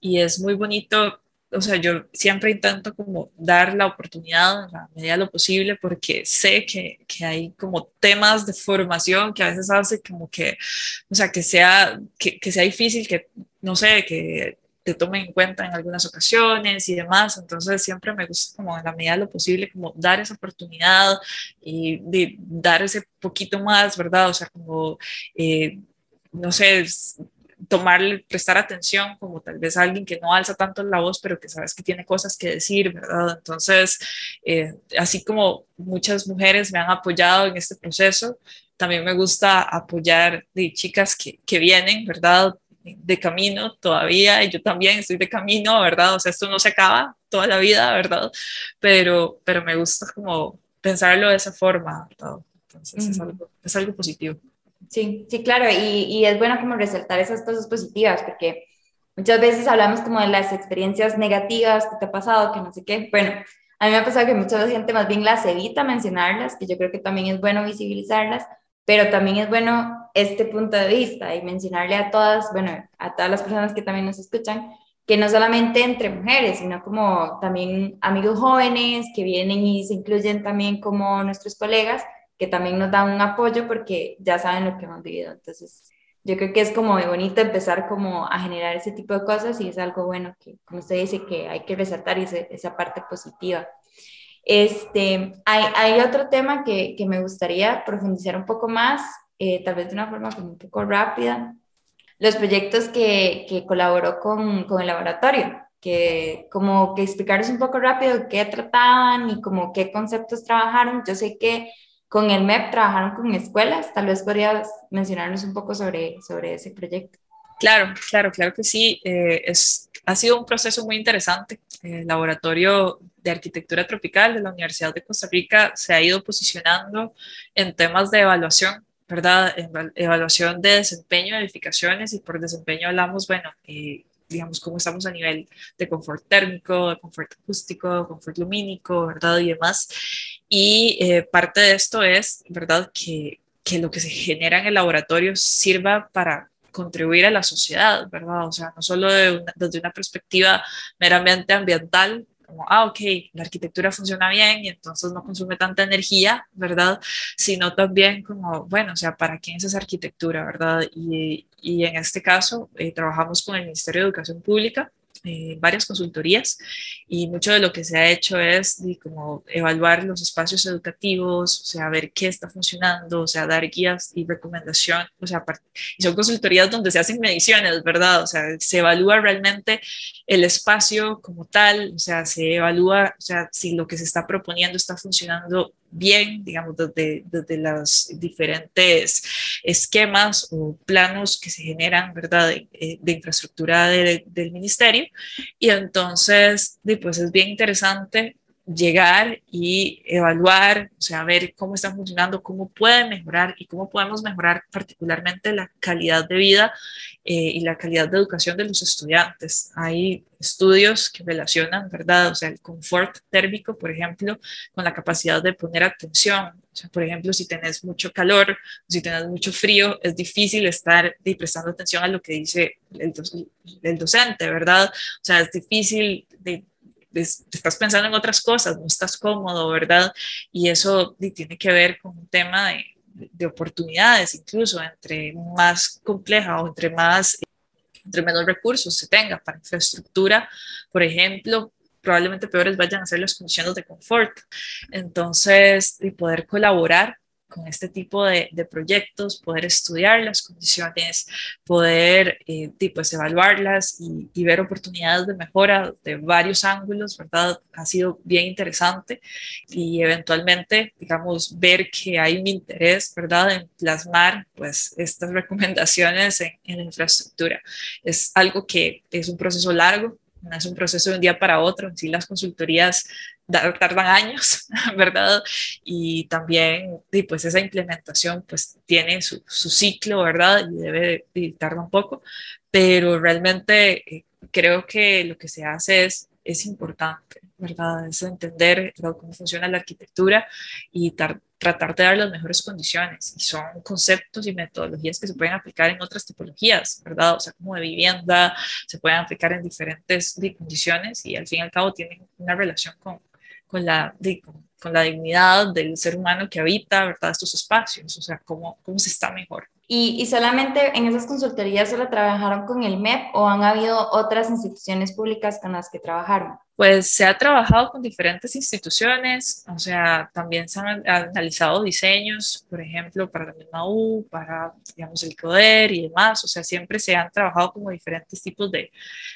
[SPEAKER 2] y es muy bonito o sea, yo siempre intento como dar la oportunidad en la medida de lo posible porque sé que, que, hay como temas de formación que a veces hace como que, o sea, que sea, que, que sea difícil, que, no sé, que te tomen en cuenta en algunas ocasiones y demás. Entonces siempre me gusta como en la medida de lo posible como dar esa oportunidad y de dar ese poquito más, ¿verdad? O sea, como, eh, no sé, tomarle, prestar atención, como tal vez alguien que no alza tanto la voz, pero que sabes que tiene cosas que decir, ¿verdad? Entonces, eh, así como muchas mujeres me han apoyado en este proceso, también me gusta apoyar de chicas que, que vienen, ¿verdad? de camino todavía, y yo también estoy de camino, ¿verdad? O sea, esto no se acaba toda la vida, ¿verdad? Pero, pero me gusta como pensarlo de esa forma, ¿verdad? Entonces uh -huh. es, algo, es algo positivo.
[SPEAKER 1] Sí, sí, claro, y, y, es bueno como resaltar esas cosas positivas, porque muchas veces hablamos como de las experiencias negativas que te ha pasado, que no sé qué. Bueno, a mí me ha pasado que mucha gente más bien las evita mencionarlas, que yo creo que también es bueno visibilizarlas, pero también es bueno este punto de vista y mencionarle a todas, bueno, a todas las personas que también nos escuchan, que no solamente entre mujeres, sino como también amigos jóvenes que vienen y se incluyen también como nuestros colegas, que también nos dan un apoyo porque ya saben lo que hemos vivido. Entonces, yo creo que es como muy bonito empezar como a generar ese tipo de cosas y es algo bueno que, como usted dice, que hay que resaltar esa, esa parte positiva. Este, hay, hay otro tema que, que, me gustaría profundizar un poco más, eh, tal vez de una forma como un poco rápida, los proyectos que, que colaboró con, con, el laboratorio, que como que explicaros un poco rápido qué trataban y como qué conceptos trabajaron. Yo sé que con el MEP trabajaron con escuelas, tal vez podrías mencionarnos un poco sobre, sobre ese proyecto.
[SPEAKER 2] Claro, claro, claro que sí. Eh, es, ha sido un proceso muy interesante. El laboratorio de arquitectura tropical de la Universidad de Costa Rica se ha ido posicionando en temas de evaluación ¿verdad? Evaluación de desempeño de edificaciones y por desempeño hablamos, bueno, eh, digamos, cómo estamos a nivel de confort térmico, de confort acústico, de confort lumínico, ¿verdad? Y demás. Y eh, parte de esto es, ¿verdad? Que, que lo que se genera en el laboratorio sirva para contribuir a la sociedad, ¿verdad? O sea, no solo de desde una perspectiva meramente ambiental, como, ah, ok, la arquitectura funciona bien y entonces no consume tanta energía, ¿verdad? Sino también como, bueno, o sea, ¿para quién es esa arquitectura, verdad? Y, y en este caso, eh, trabajamos con el Ministerio de Educación Pública eh, varias consultorías y mucho de lo que se ha hecho es como evaluar los espacios educativos, o sea, ver qué está funcionando, o sea, dar guías y recomendación, o sea, y son consultorías donde se hacen mediciones, ¿verdad? O sea, se evalúa realmente el espacio como tal, o sea, se evalúa, o sea, si lo que se está proponiendo está funcionando bien, digamos, desde, desde los diferentes esquemas o planos que se generan, ¿verdad?, de, eh, infraestructura del ministerio. Y entonces, pues es bien interesante llegar y evaluar, o sea, ver cómo están funcionando, cómo pueden mejorar y cómo podemos mejorar particularmente la calidad de vida eh, y la calidad de educación de los estudiantes. Hay estudios que relacionan, ¿verdad? O sea, el confort térmico, por ejemplo, con la capacidad de poner atención. O sea, por ejemplo, si tenés mucho calor, si tenés mucho frío, es difícil estar prestando atención a lo que dice el, el docente, ¿verdad? O sea, es difícil de estás pensando en otras cosas, no estás cómodo, ¿verdad? Y eso tiene que ver con un tema de, de oportunidades, incluso entre más compleja o entre más entre menos recursos se tenga para infraestructura, por ejemplo, probablemente peores vayan a ser las condiciones de confort. Entonces, y poder colaborar con este tipo de, de, proyectos, poder estudiar las condiciones, poder eh, evaluarlas y, ver oportunidades de mejora de varios ángulos, ¿verdad? Ha sido bien interesante y eventualmente, digamos, ver que hay un interés, ¿verdad?, en plasmar pues estas recomendaciones en, en infraestructura. Es algo que es un proceso largo, no es un proceso de un día para otro, sí las consultorías tardan años, [laughs] ¿verdad? Y también, pues esa implementación pues tiene su, su ciclo, ¿verdad? Y debe y tarda un poco, pero realmente eh, creo que lo que se hace es, es importante, ¿verdad? Es entender cómo funciona la arquitectura y tratar de dar las mejores condiciones. Y son conceptos y metodologías que se pueden aplicar en otras tipologías, ¿verdad? O sea, como de vivienda, se pueden aplicar en diferentes condiciones y al fin y al cabo tienen una relación con, con la, con, la dignidad del ser humano que habita, ¿verdad? Estos espacios, o sea, cómo, cómo se está mejor.
[SPEAKER 1] ¿Y, ¿Y, solamente en esas consultorías solo trabajaron con el MEP o han habido otras instituciones públicas con las que trabajaron?
[SPEAKER 2] Pues se ha trabajado con diferentes instituciones, o sea, también se han analizado diseños, por ejemplo, para la misma U, para, digamos, el CODER y demás, o sea, siempre se han trabajado como diferentes tipos de,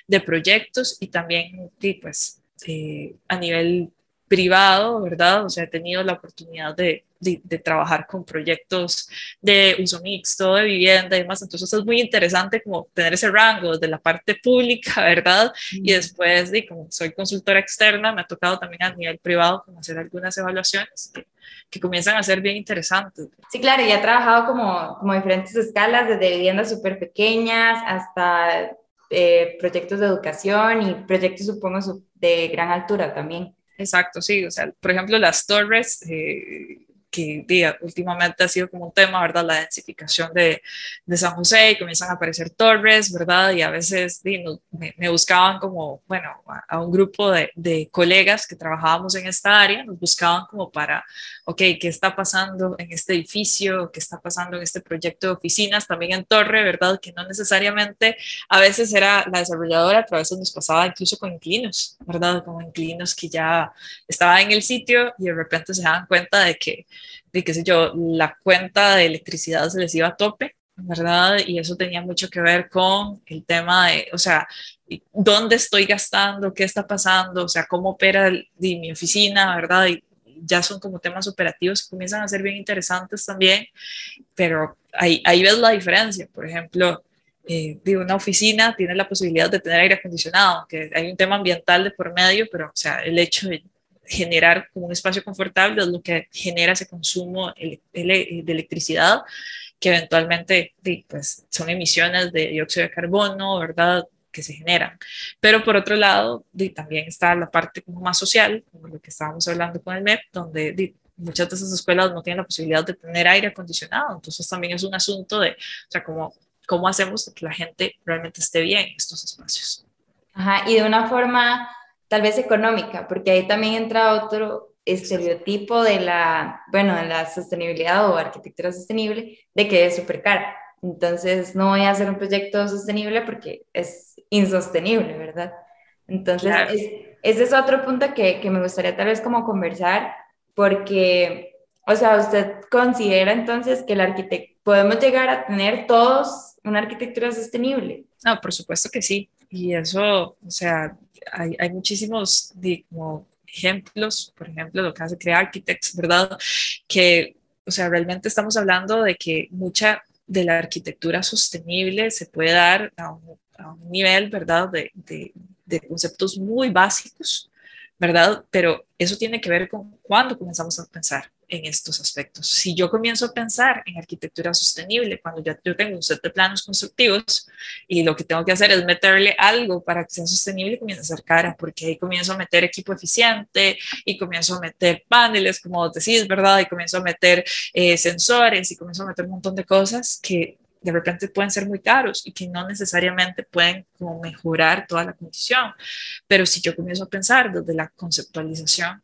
[SPEAKER 2] de proyectos y también, pues, eh, a nivel privado, ¿verdad? O sea, he tenido la oportunidad de, de, trabajar con proyectos de uso mixto, de vivienda y demás. Entonces es muy interesante como tener ese rango de la parte pública, [laughs] ¿verdad? Y después, de, como soy consultora externa, me ha tocado también a nivel privado como hacer algunas evaluaciones que, que comienzan a ser bien interesantes.
[SPEAKER 1] Sí, claro, y he trabajado como, como diferentes escalas, desde viviendas súper pequeñas hasta eh, proyectos de educación y proyectos, supongo, de gran altura también.
[SPEAKER 2] Exacto, sí. O sea, por ejemplo, las torres, eh, que diga, últimamente ha sido como un tema, ¿verdad? La densificación de, de San José y comienzan a aparecer torres, ¿verdad? Y a veces me, buscaban como, bueno, a, un grupo de, de, colegas que trabajábamos en esta área, nos buscaban como para, ok, ¿qué está pasando en este edificio? ¿Qué está pasando en este proyecto de oficinas? También en Torre, ¿verdad? Que no necesariamente a veces era la desarrolladora, pero a veces nos pasaba incluso con inquilinos, ¿verdad? Como inquilinos que ya estaban en el sitio y de repente se daban cuenta de que de qué sé yo, la cuenta de electricidad se les iba a tope, ¿verdad? Y eso tenía mucho que ver con el tema de, o sea, dónde estoy gastando, qué está pasando, o sea, cómo opera mi oficina, ¿verdad? Y ya son como temas operativos que comienzan a ser bien interesantes también, pero ahí, ahí ves la diferencia. Por ejemplo, eh, una oficina tiene la posibilidad de tener aire acondicionado, que hay un tema ambiental de por medio, pero o sea, el hecho de generar como un espacio confortable es lo que genera ese consumo de electricidad que eventualmente pues, son emisiones de dióxido de carbono, ¿verdad? que se generan. Pero por otro lado, también está la parte como más social, como lo que estábamos hablando con el MEP, donde muchas de esas escuelas no tienen la posibilidad de tener aire acondicionado. Entonces también es un asunto de, o sea, cómo, cómo hacemos que la gente realmente esté bien en estos espacios.
[SPEAKER 1] Ajá, y de una forma tal vez económica, porque ahí también entra otro estereotipo de la, bueno, de la sostenibilidad o arquitectura sostenible, de que es súper cara. Entonces, no voy a hacer un proyecto sostenible porque es insostenible, ¿verdad? Entonces, ese es otro punto que, que me gustaría tal vez como conversar, porque, o sea, usted considera entonces que el arquitecto, podemos llegar a tener todos una arquitectura sostenible.
[SPEAKER 2] No, por supuesto que sí. Y eso, o sea, hay, hay muchísimos ejemplos, por ejemplo, lo que hace Crea Architects, ¿verdad? Que, o sea, realmente estamos hablando de que mucha de la arquitectura sostenible se puede dar a un, nivel, ¿verdad? De, de, de, conceptos muy básicos, ¿verdad? Pero eso tiene que ver con cuándo comenzamos a pensar en estos aspectos. Si yo comienzo a pensar en arquitectura sostenible, cuando ya yo tengo un set de planos constructivos y lo que tengo que hacer es meterle algo para que sea sostenible, comienza a ser cara, porque ahí comienzo a meter equipo eficiente y comienzo a meter paneles, como decís, ¿verdad? Y comienzo a meter eh, sensores y comienzo a meter un montón de cosas que de repente pueden ser muy caros y que no necesariamente pueden como mejorar toda la condición. Pero si yo comienzo a pensar desde la conceptualización,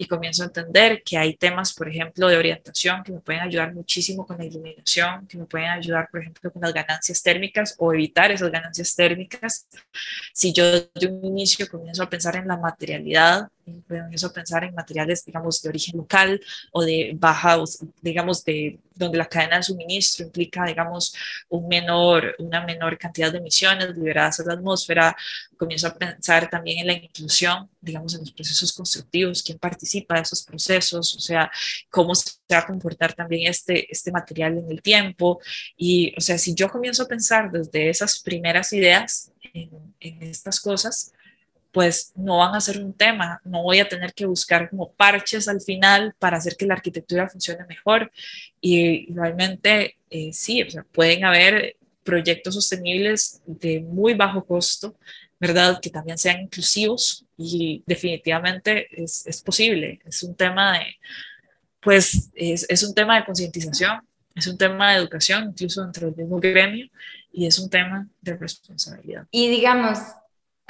[SPEAKER 2] y comienzo a entender que hay temas, por ejemplo, de orientación que me pueden ayudar muchísimo con la iluminación, que me pueden ayudar, por ejemplo, con las ganancias térmicas o evitar esas ganancias térmicas. Si yo de un inicio comienzo a pensar en la materialidad, a pensar en materiales, digamos, de origen local o de baja, digamos, de donde la cadena de suministro implica, digamos, un menor, una menor cantidad de emisiones liberadas a la atmósfera. Comienzo a pensar también en la inclusión, digamos, en los procesos constructivos, quién participa de esos procesos, o sea, cómo se va a comportar también este, este material en el tiempo. Y, o sea, si yo comienzo a pensar desde esas primeras ideas en, en estas cosas, pues no van a ser un tema, no voy a tener que buscar como parches al final para hacer que la arquitectura funcione mejor. Y realmente eh, sí, pueden haber proyectos sostenibles de muy bajo costo, ¿verdad? Que también sean inclusivos y definitivamente es, es posible. Es un tema de, pues, es, es un tema de concientización, es un tema de educación, incluso dentro del mismo gremio, y es un tema de responsabilidad.
[SPEAKER 1] Y digamos,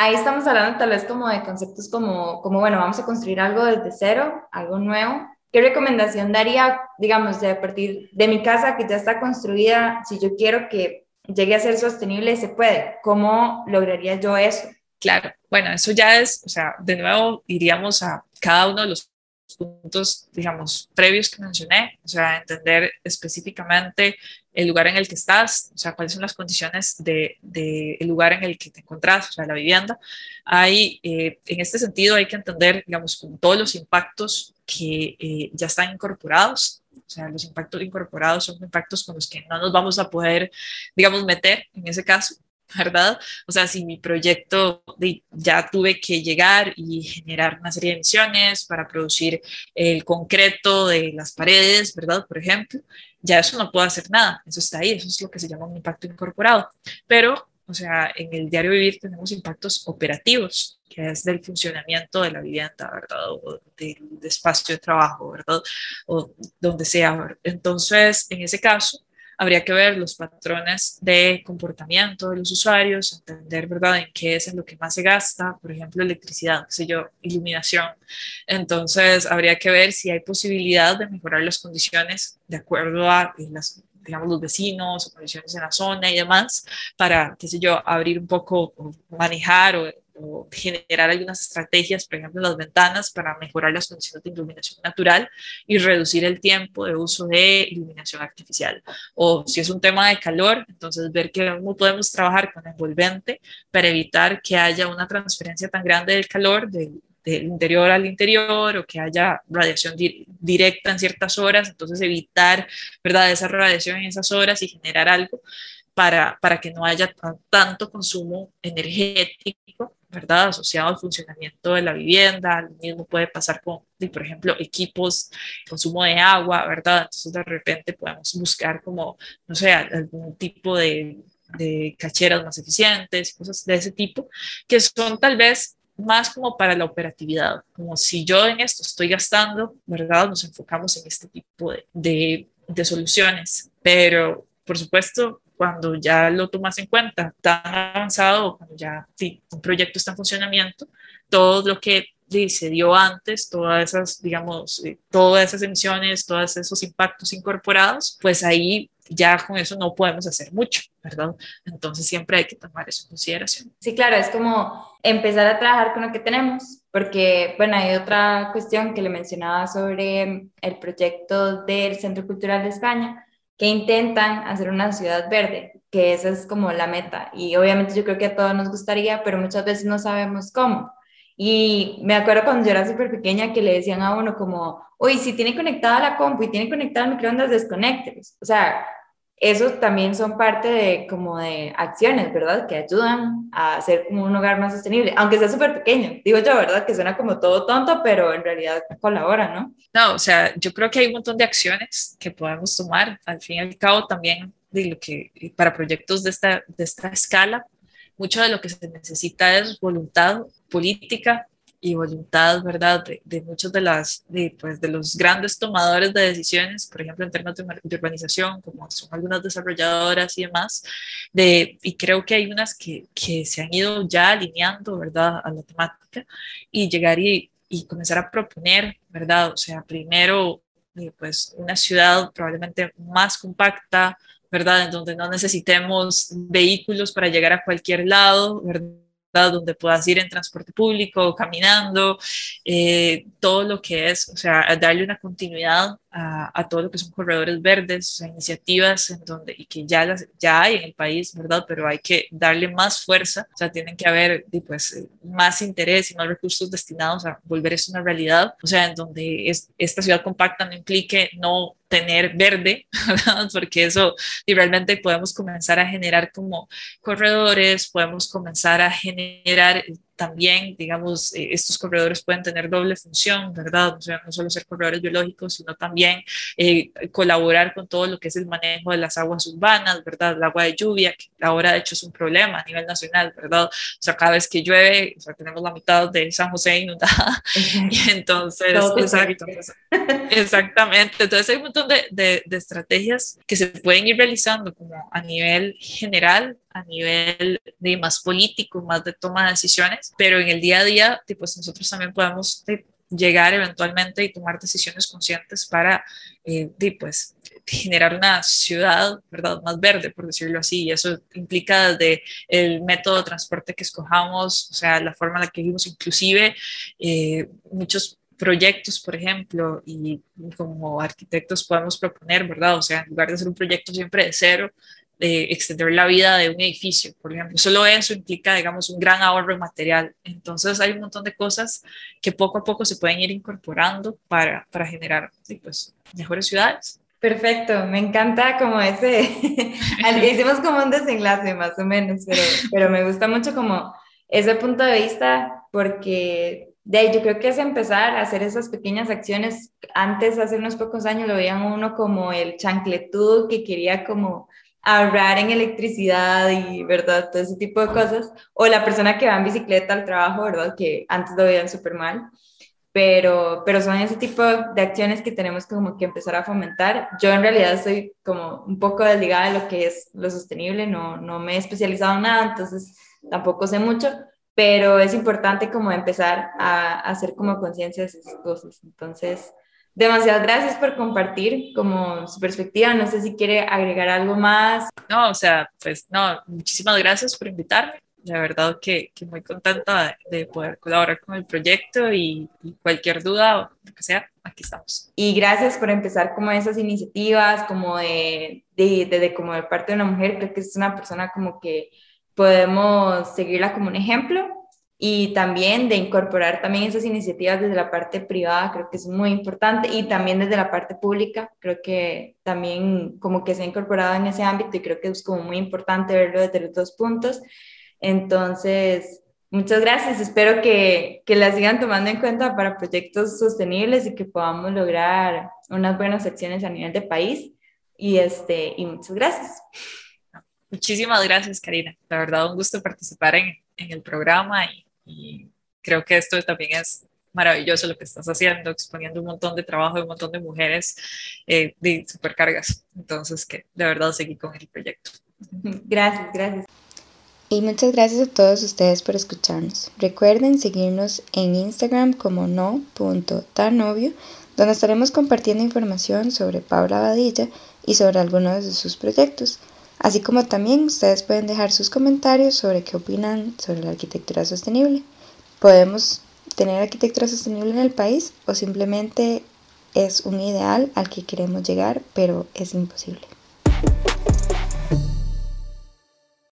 [SPEAKER 1] ahí estamos hablando tal vez como de conceptos como, como, bueno, vamos a construir algo desde cero, algo nuevo. ¿Qué recomendación daría, digamos, de partir de mi casa que ya está construida, si yo quiero que llegue a ser sostenible, se puede? ¿Cómo lograría yo eso?
[SPEAKER 2] Claro, bueno, eso ya es, o sea, de nuevo iríamos a cada uno de los puntos, digamos, previos que mencioné, o sea, entender específicamente el lugar en el que estás, o sea, cuáles son las condiciones del de, el lugar en el que te encontrás, o sea, la vivienda. Hay, eh, en este sentido, hay que entender, digamos, todos los impactos que eh, ya están incorporados, o sea, los impactos incorporados son impactos con los que no nos vamos a poder, digamos, meter en ese caso, [laughs] ¿verdad? O sea, si mi proyecto ya tuve que llegar y generar una serie de emisiones para producir el concreto de las paredes, ¿verdad? Por ejemplo, ya eso no puedo hacer nada, eso está ahí, eso es lo que se llama un impacto incorporado. Pero o sea, en el diario vivir tenemos impactos operativos, que es del funcionamiento de la vivienda, ¿verdad? O del, espacio de trabajo, ¿verdad? O donde sea. Entonces, en ese caso, habría que ver los patrones de comportamiento de los usuarios, entender, ¿verdad?, en qué es en lo que más se gasta, por ejemplo, electricidad, qué sé yo, iluminación. Entonces, habría que ver si hay posibilidad de mejorar las condiciones de acuerdo a las digamos, los vecinos o condiciones en la zona y demás, para, qué sé yo, abrir un poco, manejar o o generar algunas estrategias, por ejemplo, las ventanas para mejorar las condiciones de iluminación natural y reducir el tiempo de uso de iluminación artificial. O si es un tema de calor, entonces ver cómo podemos trabajar con envolvente para evitar que haya una transferencia tan grande del calor del, del interior al interior o que haya radiación directa en ciertas horas, entonces evitar, ¿verdad?, esa radiación en esas horas y generar algo para, para que no haya tanto consumo energético ¿verdad? Asociado al funcionamiento de la vivienda, lo mismo puede pasar con, por ejemplo, equipos, consumo de agua, ¿verdad? Entonces de repente podemos buscar como, no sé, algún tipo de, de cacheras más eficientes, cosas de ese tipo, que son tal vez más como para la operatividad, como si yo en esto estoy gastando, ¿verdad? Nos enfocamos en este tipo de, de, de soluciones, pero por supuesto, cuando ya lo tomas en cuenta tan avanzado, cuando ya un proyecto está en funcionamiento, todo lo que se dio antes, todas esas, digamos, eh, todas esas emisiones, todos esos impactos incorporados, pues ahí ya con eso no podemos hacer mucho, ¿verdad? Entonces siempre hay que tomar eso en consideración.
[SPEAKER 1] Sí, claro, es como empezar a trabajar con lo que tenemos, porque, bueno, hay otra cuestión que le mencionaba sobre el proyecto del Centro Cultural de España, que intentan hacer una ciudad verde, que esa es como la meta. Y obviamente yo creo que a todos nos gustaría, pero muchas veces no sabemos cómo. Y me acuerdo cuando yo era súper pequeña que le decían a uno como, uy, si tiene conectada la compu y tiene conectada el microondas, desconectes. O sea, eso también son parte de como de acciones, ¿verdad? Que ayudan a hacer como un hogar más sostenible, aunque sea súper pequeño. Digo yo, ¿verdad? Que suena como todo tonto, pero en realidad colabora, ¿no?
[SPEAKER 2] No, o sea, yo creo que hay un montón de acciones que podemos tomar. Al fin y al cabo, también de lo que para proyectos de esta, de esta escala, mucho de lo que se necesita es voluntad política y voluntad, ¿verdad?, de, muchos de, las, de, pues, de los grandes tomadores de decisiones, por ejemplo, en términos de, urbanización, como son algunas desarrolladoras y demás, de, y creo que hay unas que, que se han ido ya alineando, ¿verdad?, a la temática y llegar y, y comenzar a proponer, ¿verdad?, o sea, primero, eh, pues, una ciudad probablemente más compacta, ¿verdad?, en donde no necesitemos vehículos para llegar a cualquier lado, ¿verdad? Donde puedas ir en transporte público, caminando, eh, todo lo que es, o sea, darle una continuidad a, todo lo que son corredores verdes, iniciativas en donde, y que ya, las, ya hay en el país, ¿verdad? Pero hay que darle más fuerza, o sea, tienen que haber pues, más interés y más recursos destinados a volver eso una realidad, o sea, en donde es, esta ciudad compacta no implique no tener verde, [laughs] ¿verdad? porque eso y realmente podemos comenzar a generar como corredores, podemos comenzar a generar también, digamos, eh, estos corredores pueden tener doble función, ¿verdad? O sea, no solo ser corredores biológicos, sino también eh, colaborar con todo lo que es el manejo de las aguas urbanas, ¿verdad? El agua de lluvia, que ahora de hecho es un problema a nivel nacional, ¿verdad? O sea, cada vez que llueve, o sea, tenemos la mitad de San José inundada. [laughs] y entonces, exacto, exactamente. Entonces hay un montón de, de, de estrategias que se pueden ir realizando como a nivel general a nivel de más político, más de toma de decisiones, pero en el día a día, pues nosotros también podemos llegar eventualmente y tomar decisiones conscientes para, eh, pues, generar una ciudad, ¿verdad?, más verde, por decirlo así, y eso implica desde el método de transporte que escojamos, o sea, la forma en la que vivimos, inclusive eh, muchos proyectos, por ejemplo, y como arquitectos podemos proponer, ¿verdad? O sea, en lugar de hacer un proyecto siempre de cero, de extender la vida de un edificio, por ejemplo. Solo eso implica, digamos, un gran ahorro en material. Entonces hay un montón de cosas que poco a poco se pueden ir incorporando para, para generar pues, mejores ciudades.
[SPEAKER 1] Perfecto, me encanta como ese, [laughs] hicimos como un desenlace más o menos, pero, pero me gusta mucho como ese punto de vista porque de ahí yo creo que es empezar a hacer esas pequeñas acciones. Antes, hace unos pocos años, lo veían uno como el chancletudo que quería como ahorrar en electricidad y, ¿verdad? Todo ese tipo de cosas. O la persona que va en bicicleta al trabajo, ¿verdad? Que antes lo veían súper mal. Pero, pero son ese tipo de acciones que tenemos como que empezar a fomentar. Yo en realidad soy como un poco desligada de lo que es lo sostenible, no, no me he especializado en nada, entonces tampoco sé mucho, pero es importante como empezar a, a hacer como conciencia de esas cosas. Entonces, demasiadas gracias por compartir como su perspectiva. No sé si quiere agregar algo más.
[SPEAKER 2] No, o sea, pues no, muchísimas gracias por invitarme. La verdad que, que muy contenta de, poder colaborar con el proyecto y, cualquier duda o lo que sea, aquí estamos.
[SPEAKER 1] Y gracias por empezar como esas iniciativas, como de, de, de, como de parte de una mujer. Creo que es una persona como que podemos seguirla como un ejemplo y también de incorporar también esas iniciativas desde la parte privada, creo que es muy importante, y también desde la parte pública, creo que también como que se ha incorporado en ese ámbito y creo que es como muy importante verlo desde los dos puntos. Entonces, muchas gracias, espero que, que la sigan tomando en cuenta para proyectos sostenibles y que podamos lograr unas buenas acciones a nivel de país. Y, este, y muchas gracias.
[SPEAKER 2] Muchísimas gracias, Karina. La verdad, un gusto participar en, en el programa y y creo que esto también es maravilloso lo que estás haciendo, exponiendo un montón de trabajo de un montón de mujeres eh, de supercargas. Entonces, que de verdad seguí con el proyecto. [laughs]
[SPEAKER 1] Gracias, gracias.
[SPEAKER 3] Y muchas gracias a todos ustedes por escucharnos. Recuerden seguirnos en Instagram como no.tanovio, donde estaremos compartiendo información sobre Paula Badilla y sobre algunos de sus proyectos. Así como también ustedes pueden dejar sus comentarios sobre qué opinan sobre la arquitectura sostenible. Podemos tener arquitectura sostenible en el país o simplemente es un ideal al que queremos llegar, pero es imposible.